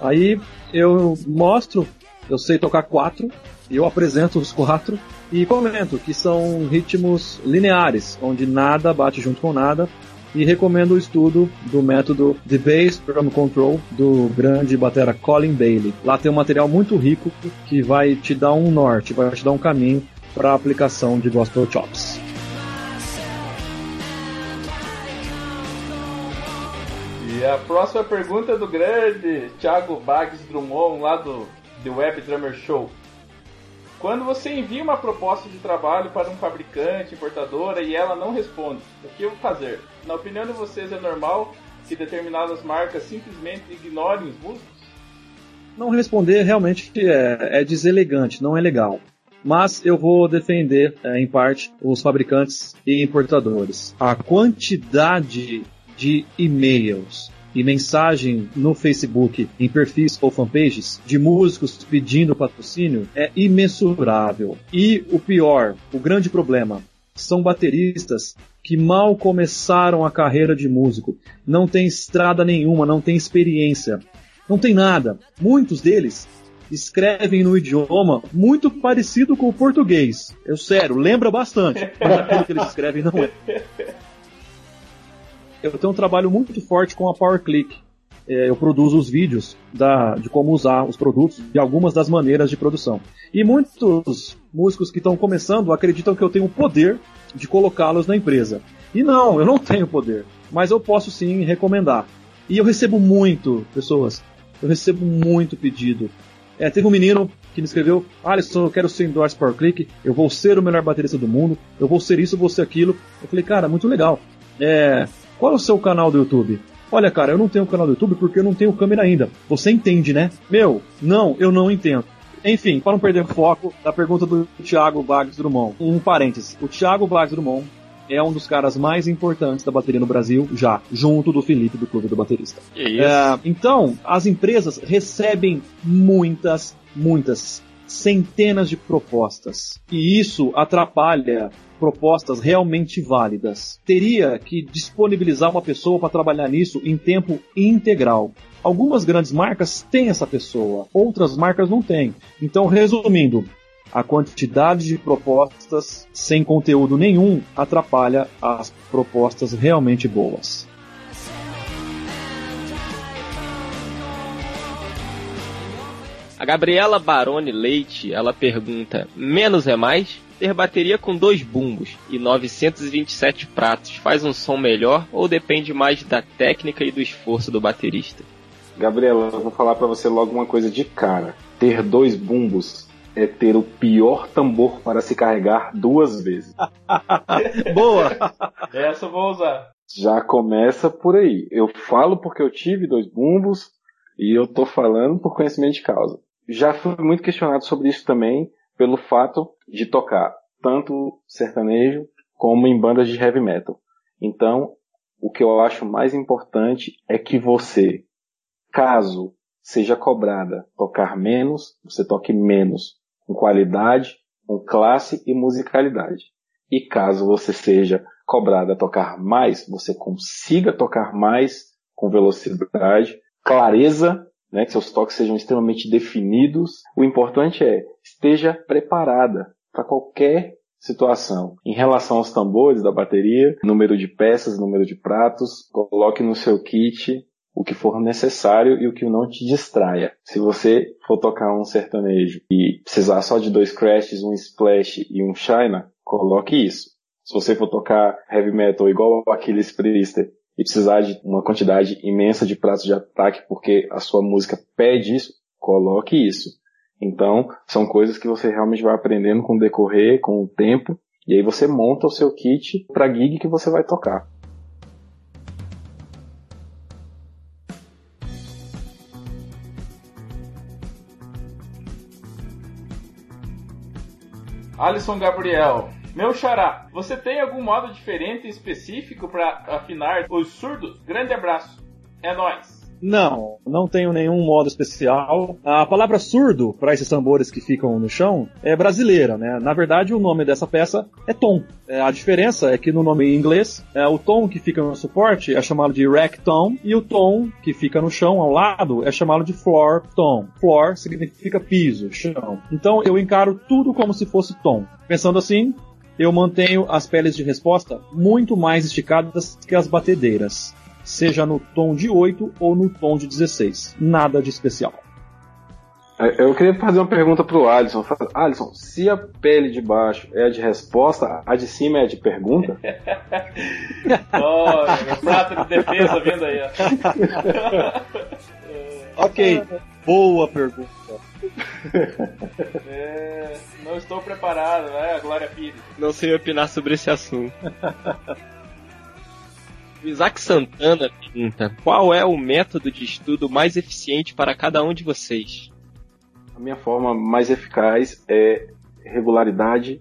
Aí eu mostro, eu sei tocar quatro, e eu apresento os quatro e comento que são ritmos lineares, onde nada bate junto com nada, e recomendo o estudo do método The Bass Drum Control do grande batera Colin Bailey. Lá tem um material muito rico que vai te dar um norte, vai te dar um caminho para a aplicação de gospel chops. E a próxima pergunta é do grande Thiago Bags Drummond, lá do The Web Drummer Show. Quando você envia uma proposta de trabalho para um fabricante, importadora, e ela não responde, o que fazer? Na opinião de vocês, é normal que determinadas marcas simplesmente ignorem os músicos? Não responder realmente é, é deselegante, não é legal. Mas eu vou defender, é, em parte, os fabricantes e importadores. A quantidade de e-mails e mensagem no Facebook, em perfis ou fanpages de músicos pedindo patrocínio é imensurável. E o pior, o grande problema, são bateristas que mal começaram a carreira de músico, não tem estrada nenhuma, não tem experiência, não tem nada. Muitos deles escrevem no idioma muito parecido com o português. Eu sério, lembra bastante, mas aquilo que eles escrevem não é eu tenho um trabalho muito forte com a PowerClick. É, eu produzo os vídeos da, de como usar os produtos e algumas das maneiras de produção. E muitos músicos que estão começando acreditam que eu tenho o poder de colocá-los na empresa. E não, eu não [laughs] tenho poder. Mas eu posso sim recomendar. E eu recebo muito, pessoas, eu recebo muito pedido. É, teve um menino que me escreveu, Alisson, eu quero ser endorse PowerClick, eu vou ser o melhor baterista do mundo, eu vou ser isso, eu vou ser aquilo. Eu falei, cara, muito legal. É, qual é o seu canal do YouTube? Olha, cara, eu não tenho canal do YouTube porque eu não tenho câmera ainda. Você entende, né? Meu, não, eu não entendo. Enfim, para não perder o foco da pergunta do Thiago Baggs Drummond. Um parênteses. O Thiago Baggs Drummond é um dos caras mais importantes da bateria no Brasil, já, junto do Felipe do Clube do Baterista. É, então, as empresas recebem muitas, muitas, centenas de propostas. E isso atrapalha propostas realmente válidas. Teria que disponibilizar uma pessoa para trabalhar nisso em tempo integral. Algumas grandes marcas têm essa pessoa, outras marcas não têm. Então, resumindo, a quantidade de propostas sem conteúdo nenhum atrapalha as propostas realmente boas. A Gabriela Baroni Leite, ela pergunta: menos é mais? Ter bateria com dois bumbos e 927 pratos faz um som melhor ou depende mais da técnica e do esforço do baterista? Gabriela, eu vou falar para você logo uma coisa de cara. Ter dois bumbos é ter o pior tambor para se carregar duas vezes. [laughs] Boa! Essa eu vou usar. Já começa por aí. Eu falo porque eu tive dois bumbos e eu tô falando por conhecimento de causa. Já fui muito questionado sobre isso também pelo fato de tocar tanto sertanejo como em bandas de heavy metal. Então, o que eu acho mais importante é que você, caso seja cobrada tocar menos, você toque menos, com qualidade, com classe e musicalidade. E caso você seja cobrada tocar mais, você consiga tocar mais com velocidade, clareza, né, que seus toques sejam extremamente definidos. O importante é esteja preparada para qualquer situação. Em relação aos tambores da bateria, número de peças, número de pratos, coloque no seu kit o que for necessário e o que não te distraia. Se você for tocar um sertanejo e precisar só de dois crashes, um splash e um china, coloque isso. Se você for tocar heavy metal igual aquele Priester e precisar de uma quantidade imensa de pratos de ataque porque a sua música pede isso, coloque isso. Então, são coisas que você realmente vai aprendendo com o decorrer, com o tempo, e aí você monta o seu kit para gig que você vai tocar. Alisson Gabriel, meu xará, você tem algum modo diferente e específico para afinar os surdos? Grande abraço. É nós. Não, não tenho nenhum modo especial. A palavra surdo para esses tambores que ficam no chão é brasileira, né? Na verdade, o nome dessa peça é tom. É, a diferença é que no nome em inglês, é, o tom que fica no suporte é chamado de rack tom e o tom que fica no chão ao lado é chamado de floor tom. Floor significa piso, chão. Então eu encaro tudo como se fosse tom. Pensando assim, eu mantenho as peles de resposta muito mais esticadas que as batedeiras seja no tom de 8 ou no tom de 16. Nada de especial. É, eu queria fazer uma pergunta pro Alisson. Alisson, se a pele de baixo é a de resposta, a de cima é a de pergunta? [laughs] oh, meu prato de defesa vindo aí. ok, boa pergunta. É, não estou preparado, né, Glória Pires? Não sei opinar sobre esse assunto. O [laughs] Isaac Santana pergunta: qual é o método de estudo mais eficiente para cada um de vocês? A minha forma mais eficaz é regularidade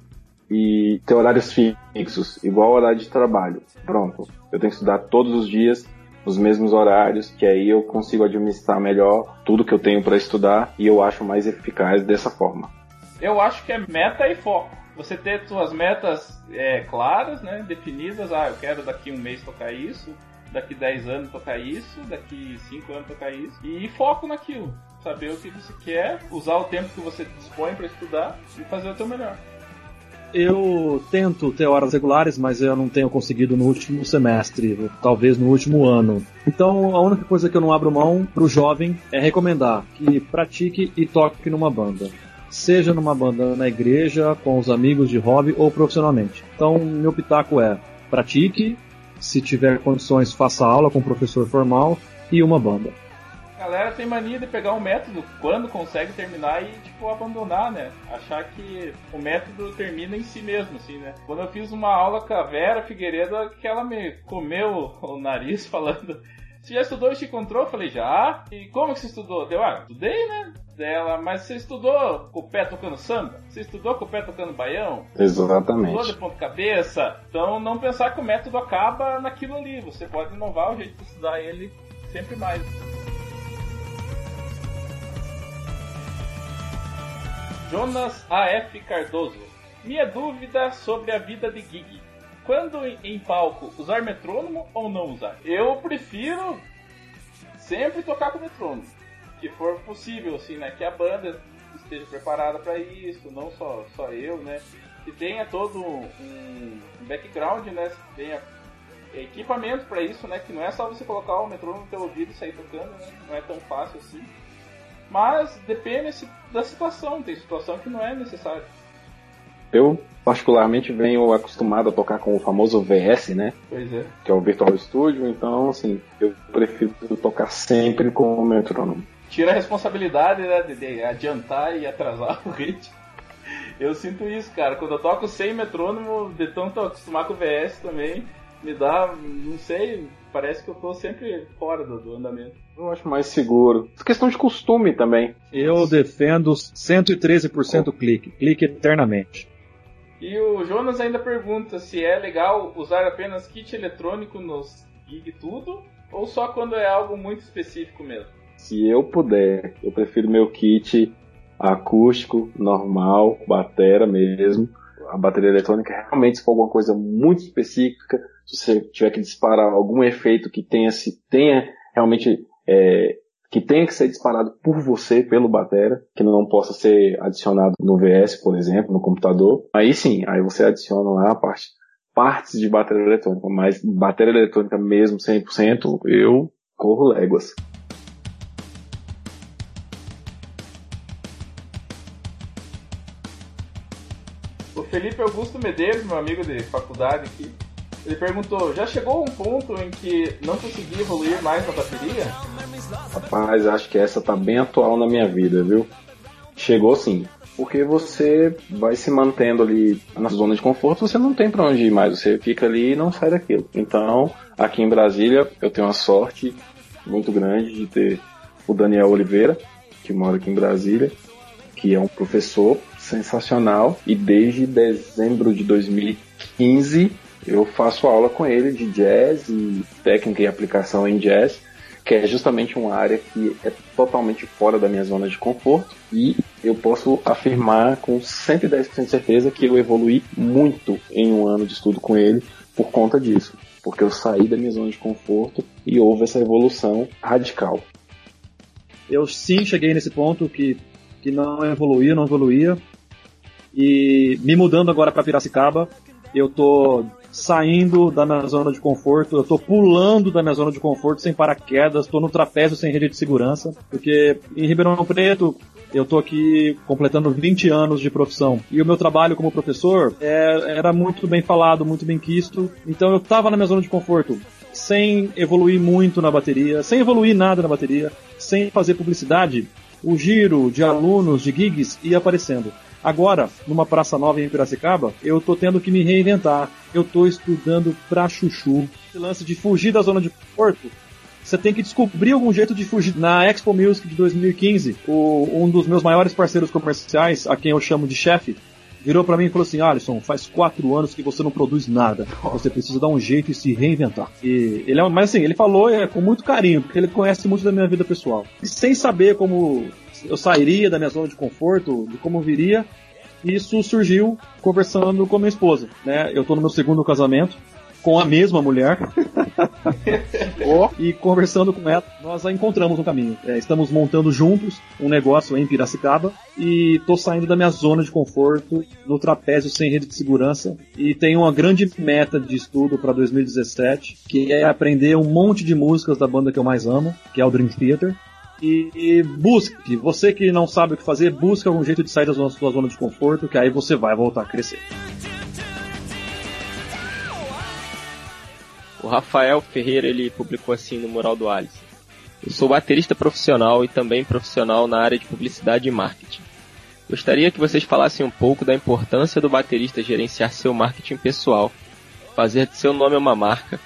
e ter horários fixos, igual horário de trabalho. Pronto. Eu tenho que estudar todos os dias nos mesmos horários, que aí eu consigo administrar melhor tudo que eu tenho para estudar e eu acho mais eficaz dessa forma. Eu acho que é meta e foco você ter suas metas é, claras, né, definidas. Ah, eu quero daqui um mês tocar isso, daqui 10 anos tocar isso, daqui 5 anos tocar isso. E foco naquilo. Saber o que você quer, usar o tempo que você dispõe para estudar e fazer o teu melhor. Eu tento ter horas regulares, mas eu não tenho conseguido no último semestre, talvez no último ano. Então a única coisa que eu não abro mão para o jovem é recomendar que pratique e toque numa banda seja numa banda na igreja, com os amigos de hobby ou profissionalmente. Então, meu pitaco é: pratique, se tiver condições, faça aula com um professor formal e uma banda. A galera tem mania de pegar um método quando consegue terminar e, tipo, abandonar, né? Achar que o método termina em si mesmo, assim, né? Quando eu fiz uma aula com a Vera Figueiredo, que ela me comeu o nariz [laughs] falando você já estudou Chico Control? Eu falei, já. E como que você estudou? Deu, ah, estudei, né? Dela, mas você estudou com o pé tocando samba? Você estudou com o pé tocando baião? Exatamente. Estudou de ponta cabeça? Então não pensar que o método acaba naquilo ali. Você pode inovar o jeito de estudar ele sempre mais. Jonas A.F. Cardoso. Minha dúvida sobre a vida de gig quando em palco, usar metrônomo ou não usar? Eu prefiro sempre tocar com metrônomo, que for possível, assim, né? Que a banda esteja preparada para isso, não só, só eu, né? Que tenha todo um background, né? Que tenha equipamento para isso, né? Que não é só você colocar o metrônomo no teu ouvido e sair tocando, né? Não é tão fácil assim. Mas depende da situação, tem situação que não é necessário. Eu, particularmente, venho acostumado a tocar com o famoso VS, né? Pois é. Que é o Virtual Studio, então, assim, eu prefiro tocar sempre com o metrônomo. Tira a responsabilidade, né, de adiantar e atrasar [laughs] o ritmo. Eu sinto isso, cara. Quando eu toco sem metrônomo, de tanto acostumar com o VS também, me dá, não sei, parece que eu tô sempre fora do, do andamento. Eu acho mais seguro. É questão de costume também. Eu defendo 113% clique. Clique eternamente. E o Jonas ainda pergunta se é legal usar apenas kit eletrônico nos gig tudo ou só quando é algo muito específico mesmo. Se eu puder, eu prefiro meu kit acústico, normal, batera mesmo. A bateria eletrônica realmente se for alguma coisa muito específica, se você tiver que disparar algum efeito que tenha se tenha realmente é, que tenha que ser disparado por você, pelo batera, que não possa ser adicionado no VS, por exemplo, no computador. Aí sim, aí você adiciona lá a parte, partes de bateria eletrônica, mas bateria eletrônica mesmo 100%, eu corro léguas. Felipe Augusto Medeiros, meu amigo de faculdade aqui, ele perguntou: já chegou um ponto em que não consegui evoluir mais na bateria? Rapaz, acho que essa tá bem atual na minha vida, viu? Chegou sim. Porque você vai se mantendo ali na zona de conforto, você não tem para onde ir mais, você fica ali e não sai daquilo. Então, aqui em Brasília, eu tenho uma sorte muito grande de ter o Daniel Oliveira, que mora aqui em Brasília, que é um professor sensacional e desde dezembro de 2015 eu faço aula com ele de jazz e técnica e aplicação em jazz, que é justamente uma área que é totalmente fora da minha zona de conforto e eu posso afirmar com 110% de certeza que eu evolui muito em um ano de estudo com ele por conta disso, porque eu saí da minha zona de conforto e houve essa evolução radical. Eu sim cheguei nesse ponto que, que não evoluía, não evoluía. E me mudando agora para Piracicaba, eu tô saindo da minha zona de conforto, eu tô pulando da minha zona de conforto sem paraquedas, tô no trapézio sem rede de segurança, porque em Ribeirão Preto eu tô aqui completando 20 anos de profissão e o meu trabalho como professor é, era muito bem falado, muito bem quisto, então eu tava na minha zona de conforto, sem evoluir muito na bateria, sem evoluir nada na bateria, sem fazer publicidade, o giro de alunos, de gigs ia aparecendo. Agora, numa praça nova em Piracicaba, eu tô tendo que me reinventar. Eu tô estudando pra chuchu. Esse lance de fugir da zona de conforto, você tem que descobrir algum jeito de fugir. Na Expo Music de 2015, o, um dos meus maiores parceiros comerciais, a quem eu chamo de chefe, virou para mim e falou assim: Alisson, faz quatro anos que você não produz nada. Você precisa dar um jeito e se reinventar. E ele é, mas assim, ele falou é, com muito carinho, porque ele conhece muito da minha vida pessoal. E sem saber como eu sairia da minha zona de conforto, de como viria. Isso surgiu conversando com minha esposa, né? Eu tô no meu segundo casamento com a mesma mulher [laughs] e conversando com ela, nós a encontramos no caminho. É, estamos montando juntos um negócio em Piracicaba e tô saindo da minha zona de conforto no trapézio sem rede de segurança e tenho uma grande meta de estudo para 2017, que é aprender um monte de músicas da banda que eu mais amo, que é o Dream Theater, e busque. Você que não sabe o que fazer, busque algum jeito de sair da sua zona de conforto, que aí você vai voltar a crescer. O Rafael Ferreira ele publicou assim no mural do Alice. Eu sou baterista profissional e também profissional na área de publicidade e marketing. Gostaria que vocês falassem um pouco da importância do baterista gerenciar seu marketing pessoal, fazer de seu nome uma marca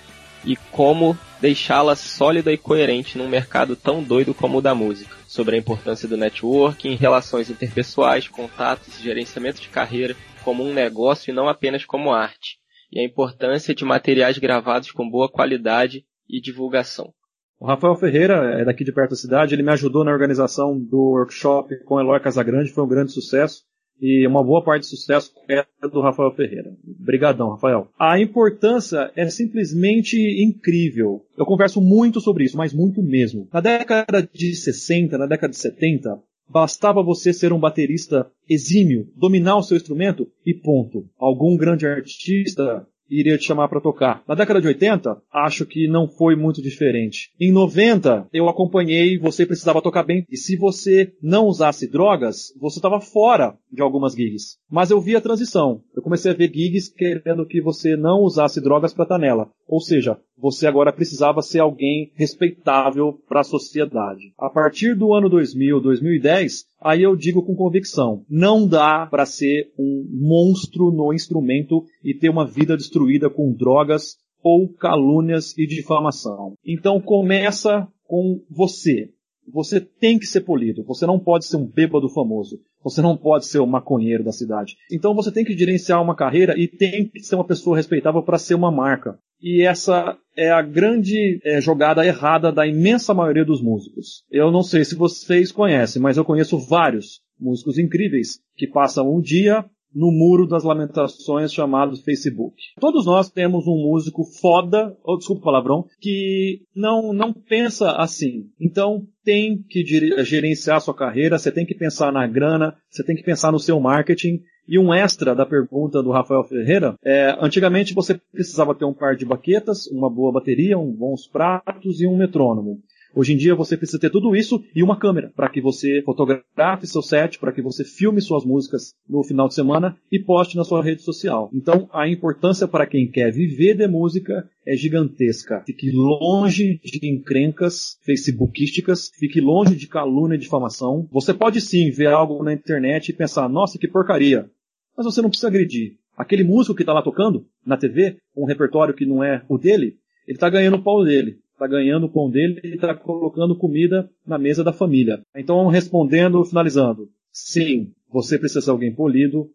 e como deixá-la sólida e coerente num mercado tão doido como o da música. Sobre a importância do networking, relações interpessoais, contatos gerenciamento de carreira como um negócio e não apenas como arte. E a importância de materiais gravados com boa qualidade e divulgação. O Rafael Ferreira é daqui de perto da cidade, ele me ajudou na organização do workshop com Eloy Casagrande, foi um grande sucesso e uma boa parte do sucesso é do Rafael Ferreira. Obrigadão, Rafael. A importância é simplesmente incrível. Eu converso muito sobre isso, mas muito mesmo. Na década de 60, na década de 70, bastava você ser um baterista exímio, dominar o seu instrumento e ponto. Algum grande artista iria te chamar para tocar. Na década de 80, acho que não foi muito diferente. Em 90, eu acompanhei, você precisava tocar bem. E se você não usasse drogas, você estava fora de algumas gigs. Mas eu vi a transição. Eu comecei a ver gigs querendo que você não usasse drogas para estar nela. Ou seja, você agora precisava ser alguém respeitável para a sociedade. A partir do ano 2000, 2010, aí eu digo com convicção, não dá para ser um monstro no instrumento e ter uma vida destruída com drogas ou calúnias e difamação. Então começa com você. Você tem que ser polido. Você não pode ser um bêbado famoso. Você não pode ser o maconheiro da cidade. Então você tem que gerenciar uma carreira e tem que ser uma pessoa respeitável para ser uma marca. E essa é a grande é, jogada errada da imensa maioria dos músicos. Eu não sei se vocês conhecem, mas eu conheço vários músicos incríveis que passam um dia no muro das lamentações chamado Facebook. Todos nós temos um músico foda, ou desculpa o palavrão, que não, não pensa assim. Então tem que gerenciar sua carreira, você tem que pensar na grana, você tem que pensar no seu marketing. E um extra da pergunta do Rafael Ferreira, é, antigamente você precisava ter um par de baquetas, uma boa bateria, um bons pratos e um metrônomo. Hoje em dia você precisa ter tudo isso e uma câmera para que você fotografe seu set, para que você filme suas músicas no final de semana e poste na sua rede social. Então a importância para quem quer viver de música é gigantesca. Fique longe de encrencas facebookísticas, fique longe de calúnia e difamação. Você pode sim ver algo na internet e pensar, nossa, que porcaria. Mas você não precisa agredir. Aquele músico que está lá tocando na TV, com um repertório que não é o dele, ele está ganhando o pau dele está ganhando o pão dele e está colocando comida na mesa da família. Então, respondendo, finalizando. Sim, você precisa ser alguém polido,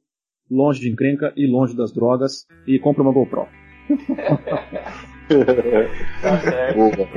longe de encrenca e longe das drogas e compra uma GoPro. tá [laughs] certo.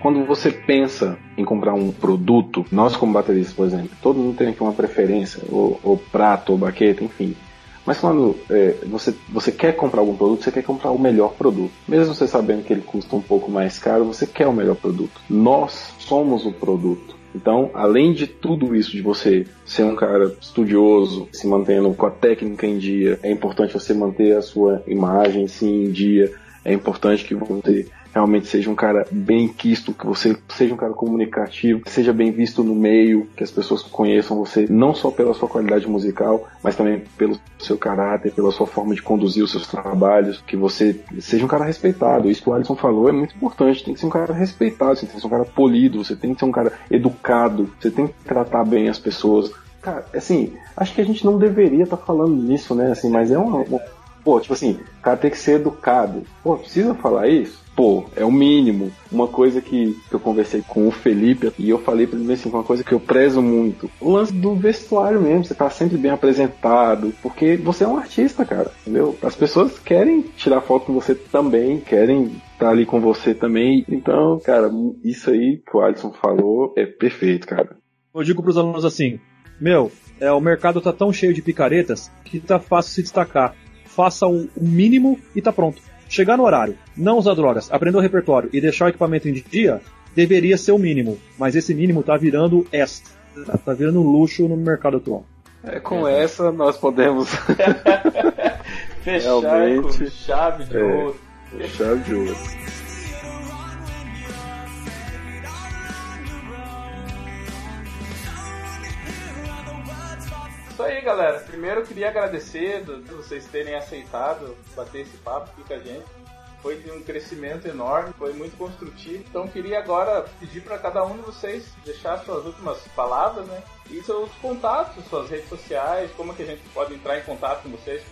Quando você pensa em comprar um produto, nós como bateristas, por exemplo, todo mundo tem aqui uma preferência, ou, ou prato, ou baqueta, enfim. Mas quando é, você, você quer comprar algum produto, você quer comprar o melhor produto. Mesmo você sabendo que ele custa um pouco mais caro, você quer o melhor produto. Nós somos o produto. Então, além de tudo isso, de você ser um cara estudioso, se mantendo com a técnica em dia, é importante você manter a sua imagem sim em dia, é importante que você realmente seja um cara bem quisto, que você seja um cara comunicativo, que seja bem visto no meio, que as pessoas conheçam você não só pela sua qualidade musical, mas também pelo seu caráter, pela sua forma de conduzir os seus trabalhos, que você seja um cara respeitado. Isso que o Alisson falou é muito importante, tem que ser um cara respeitado, você tem que ser um cara polido, você tem que ser um cara educado, você tem que tratar bem as pessoas. Cara, assim, acho que a gente não deveria estar tá falando nisso, né? Assim, mas é uma, uma Pô, tipo assim, o cara tem que ser educado. Pô, precisa falar isso? pô, é o mínimo. Uma coisa que, que eu conversei com o Felipe e eu falei pra ele assim, uma coisa que eu prezo muito. O lance do vestuário mesmo, você tá sempre bem apresentado, porque você é um artista, cara, entendeu? As pessoas querem tirar foto com você também, querem estar tá ali com você também. Então, cara, isso aí que o Alisson falou é perfeito, cara. Eu digo pros alunos assim, meu, é, o mercado tá tão cheio de picaretas que tá fácil se destacar. Faça o mínimo e tá pronto. Chegar no horário, não usar drogas, aprender o repertório e deixar o equipamento em dia deveria ser o mínimo, mas esse mínimo tá virando extra, tá virando luxo no mercado atual. É, com é. essa nós podemos [laughs] fechar Realmente, com chave de é, ouro. Chave de ouro. Isso aí, galera. Primeiro eu queria agradecer de vocês terem aceitado bater esse papo aqui com a gente. Foi de um crescimento enorme, foi muito construtivo. Então queria agora pedir para cada um de vocês deixar suas últimas palavras, né? E seus contatos, suas redes sociais, como que a gente pode entrar em contato com vocês.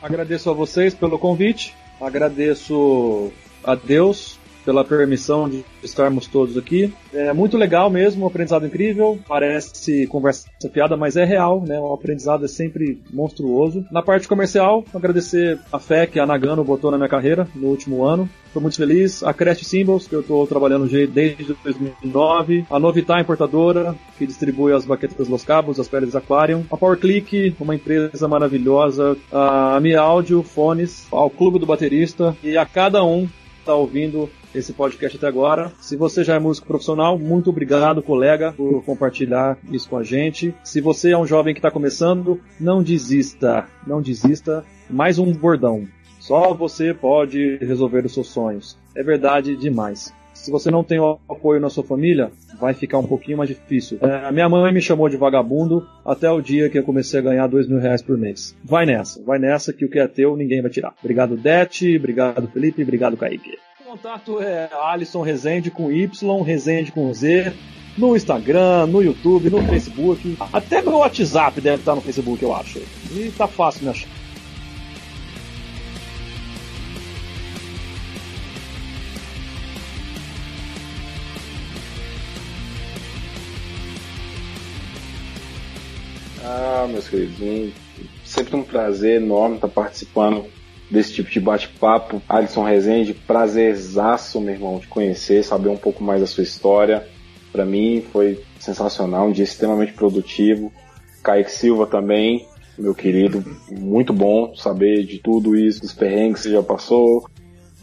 Agradeço a vocês pelo convite, agradeço a Deus pela permissão de estarmos todos aqui. É muito legal mesmo, um aprendizado incrível. Parece conversa piada, mas é real, né? O aprendizado é sempre monstruoso. Na parte comercial, agradecer a fé que a Nagano botou na minha carreira no último ano. Estou muito feliz. A Crest Symbols, que eu estou trabalhando desde 2009. A Novitá Importadora, que distribui as baquetas Los Cabos, as peles Aquarium. A PowerClick, uma empresa maravilhosa. A Mi Audio, fones. Ao Clube do Baterista. E a cada um está ouvindo esse podcast até agora. Se você já é músico profissional, muito obrigado, colega, por compartilhar isso com a gente. Se você é um jovem que está começando, não desista, não desista. Mais um bordão. Só você pode resolver os seus sonhos. É verdade demais. Se você não tem o apoio na sua família, vai ficar um pouquinho mais difícil. É, minha mãe me chamou de vagabundo até o dia que eu comecei a ganhar dois mil reais por mês. Vai nessa, vai nessa que o que é teu ninguém vai tirar. Obrigado, Dete, obrigado, Felipe, obrigado, Kaique contato é Alisson Rezende com Y, Rezende com Z. no Instagram, no YouTube, no Facebook. Até meu WhatsApp deve estar no Facebook, eu acho. E tá fácil me achar. Ah, meus queridos, sempre um prazer enorme estar participando desse tipo de bate-papo. Alisson Rezende, prazerzaço, meu irmão, de conhecer, saber um pouco mais da sua história. Para mim foi sensacional, um dia extremamente produtivo. Kaique Silva também, meu querido, muito bom saber de tudo isso, dos perrengues que já passou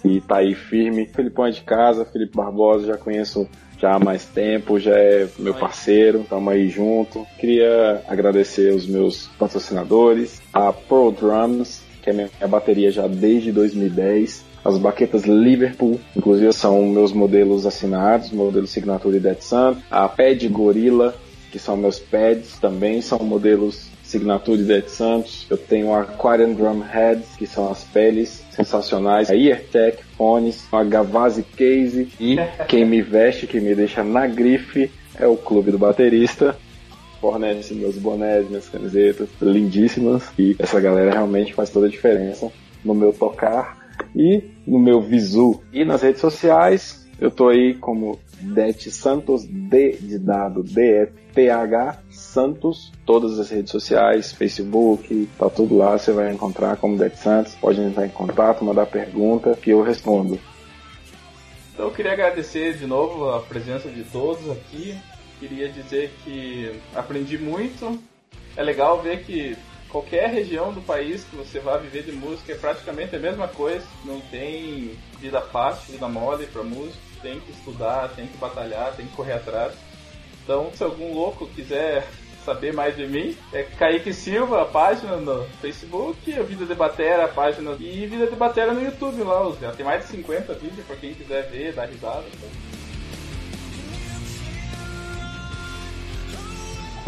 e tá aí firme. Felipão é de casa, Felipe Barbosa, já conheço já há mais tempo, já é meu parceiro, estamos aí junto. Queria agradecer os meus patrocinadores, a Pro Drums, que é minha bateria já desde 2010. As baquetas Liverpool, inclusive são meus modelos assinados, modelo Signature e Dead Sun. A Pad Gorilla, que são meus pads, também são modelos Signature e Dead Santos. Eu tenho a Aquarium Drum Heads, que são as peles sensacionais. A Eartech Fones, a Gavazzi Case e [laughs] quem me veste, quem me deixa na grife é o Clube do Baterista. Fornece meus bonés, minhas camisetas lindíssimas e essa galera realmente faz toda a diferença no meu tocar e no meu visu. E nas redes sociais, eu tô aí como Det Santos, D de dado, D-E-T-H Santos, todas as redes sociais, Facebook, tá tudo lá, você vai encontrar como Det Santos, pode entrar em contato, mandar pergunta que eu respondo. Então eu queria agradecer de novo a presença de todos aqui. Queria dizer que aprendi muito. É legal ver que qualquer região do país que você vá viver de música é praticamente a mesma coisa. Não tem vida fácil, vida mole para músico. Tem que estudar, tem que batalhar, tem que correr atrás. Então, se algum louco quiser saber mais de mim, é Kaique Silva, a página no Facebook, a Vida de Batera, a página e Vida de Batera no YouTube lá. Tem mais de 50 vídeos para quem quiser ver, dar risada. Então.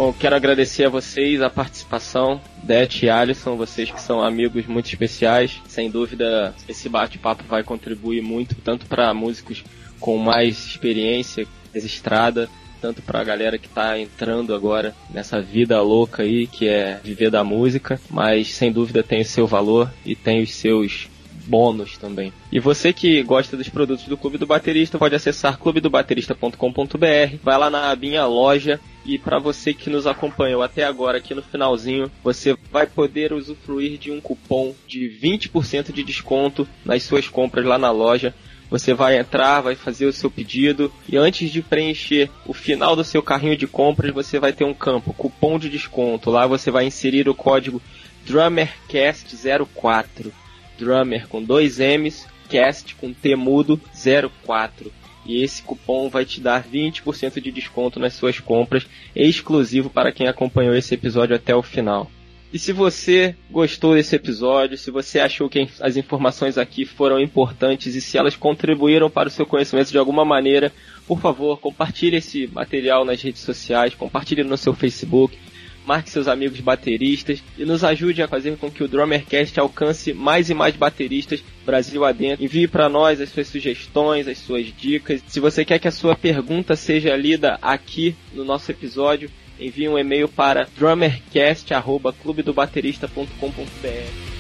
Bom, quero agradecer a vocês a participação, Det e Alisson, vocês que são amigos muito especiais. Sem dúvida, esse bate-papo vai contribuir muito, tanto para músicos com mais experiência, estrada, tanto para a galera que está entrando agora nessa vida louca aí, que é viver da música, mas sem dúvida tem o seu valor e tem os seus bônus também. E você que gosta dos produtos do Clube do Baterista pode acessar clubedobaterista.com.br, vai lá na abinha loja e para você que nos acompanhou até agora aqui no finalzinho, você vai poder usufruir de um cupom de 20% de desconto nas suas compras lá na loja. Você vai entrar, vai fazer o seu pedido e antes de preencher o final do seu carrinho de compras, você vai ter um campo, cupom de desconto. Lá você vai inserir o código DrummerCast04. Drummer com dois M's, Cast com T mudo 04. E esse cupom vai te dar 20% de desconto nas suas compras, exclusivo para quem acompanhou esse episódio até o final. E se você gostou desse episódio, se você achou que as informações aqui foram importantes e se elas contribuíram para o seu conhecimento de alguma maneira, por favor, compartilhe esse material nas redes sociais, compartilhe no seu Facebook, marque seus amigos bateristas e nos ajude a fazer com que o Drummercast alcance mais e mais bateristas Brasil adentro. Envie para nós as suas sugestões, as suas dicas. Se você quer que a sua pergunta seja lida aqui no nosso episódio, envie um e-mail para drummercast@clubedobaterista.com.br.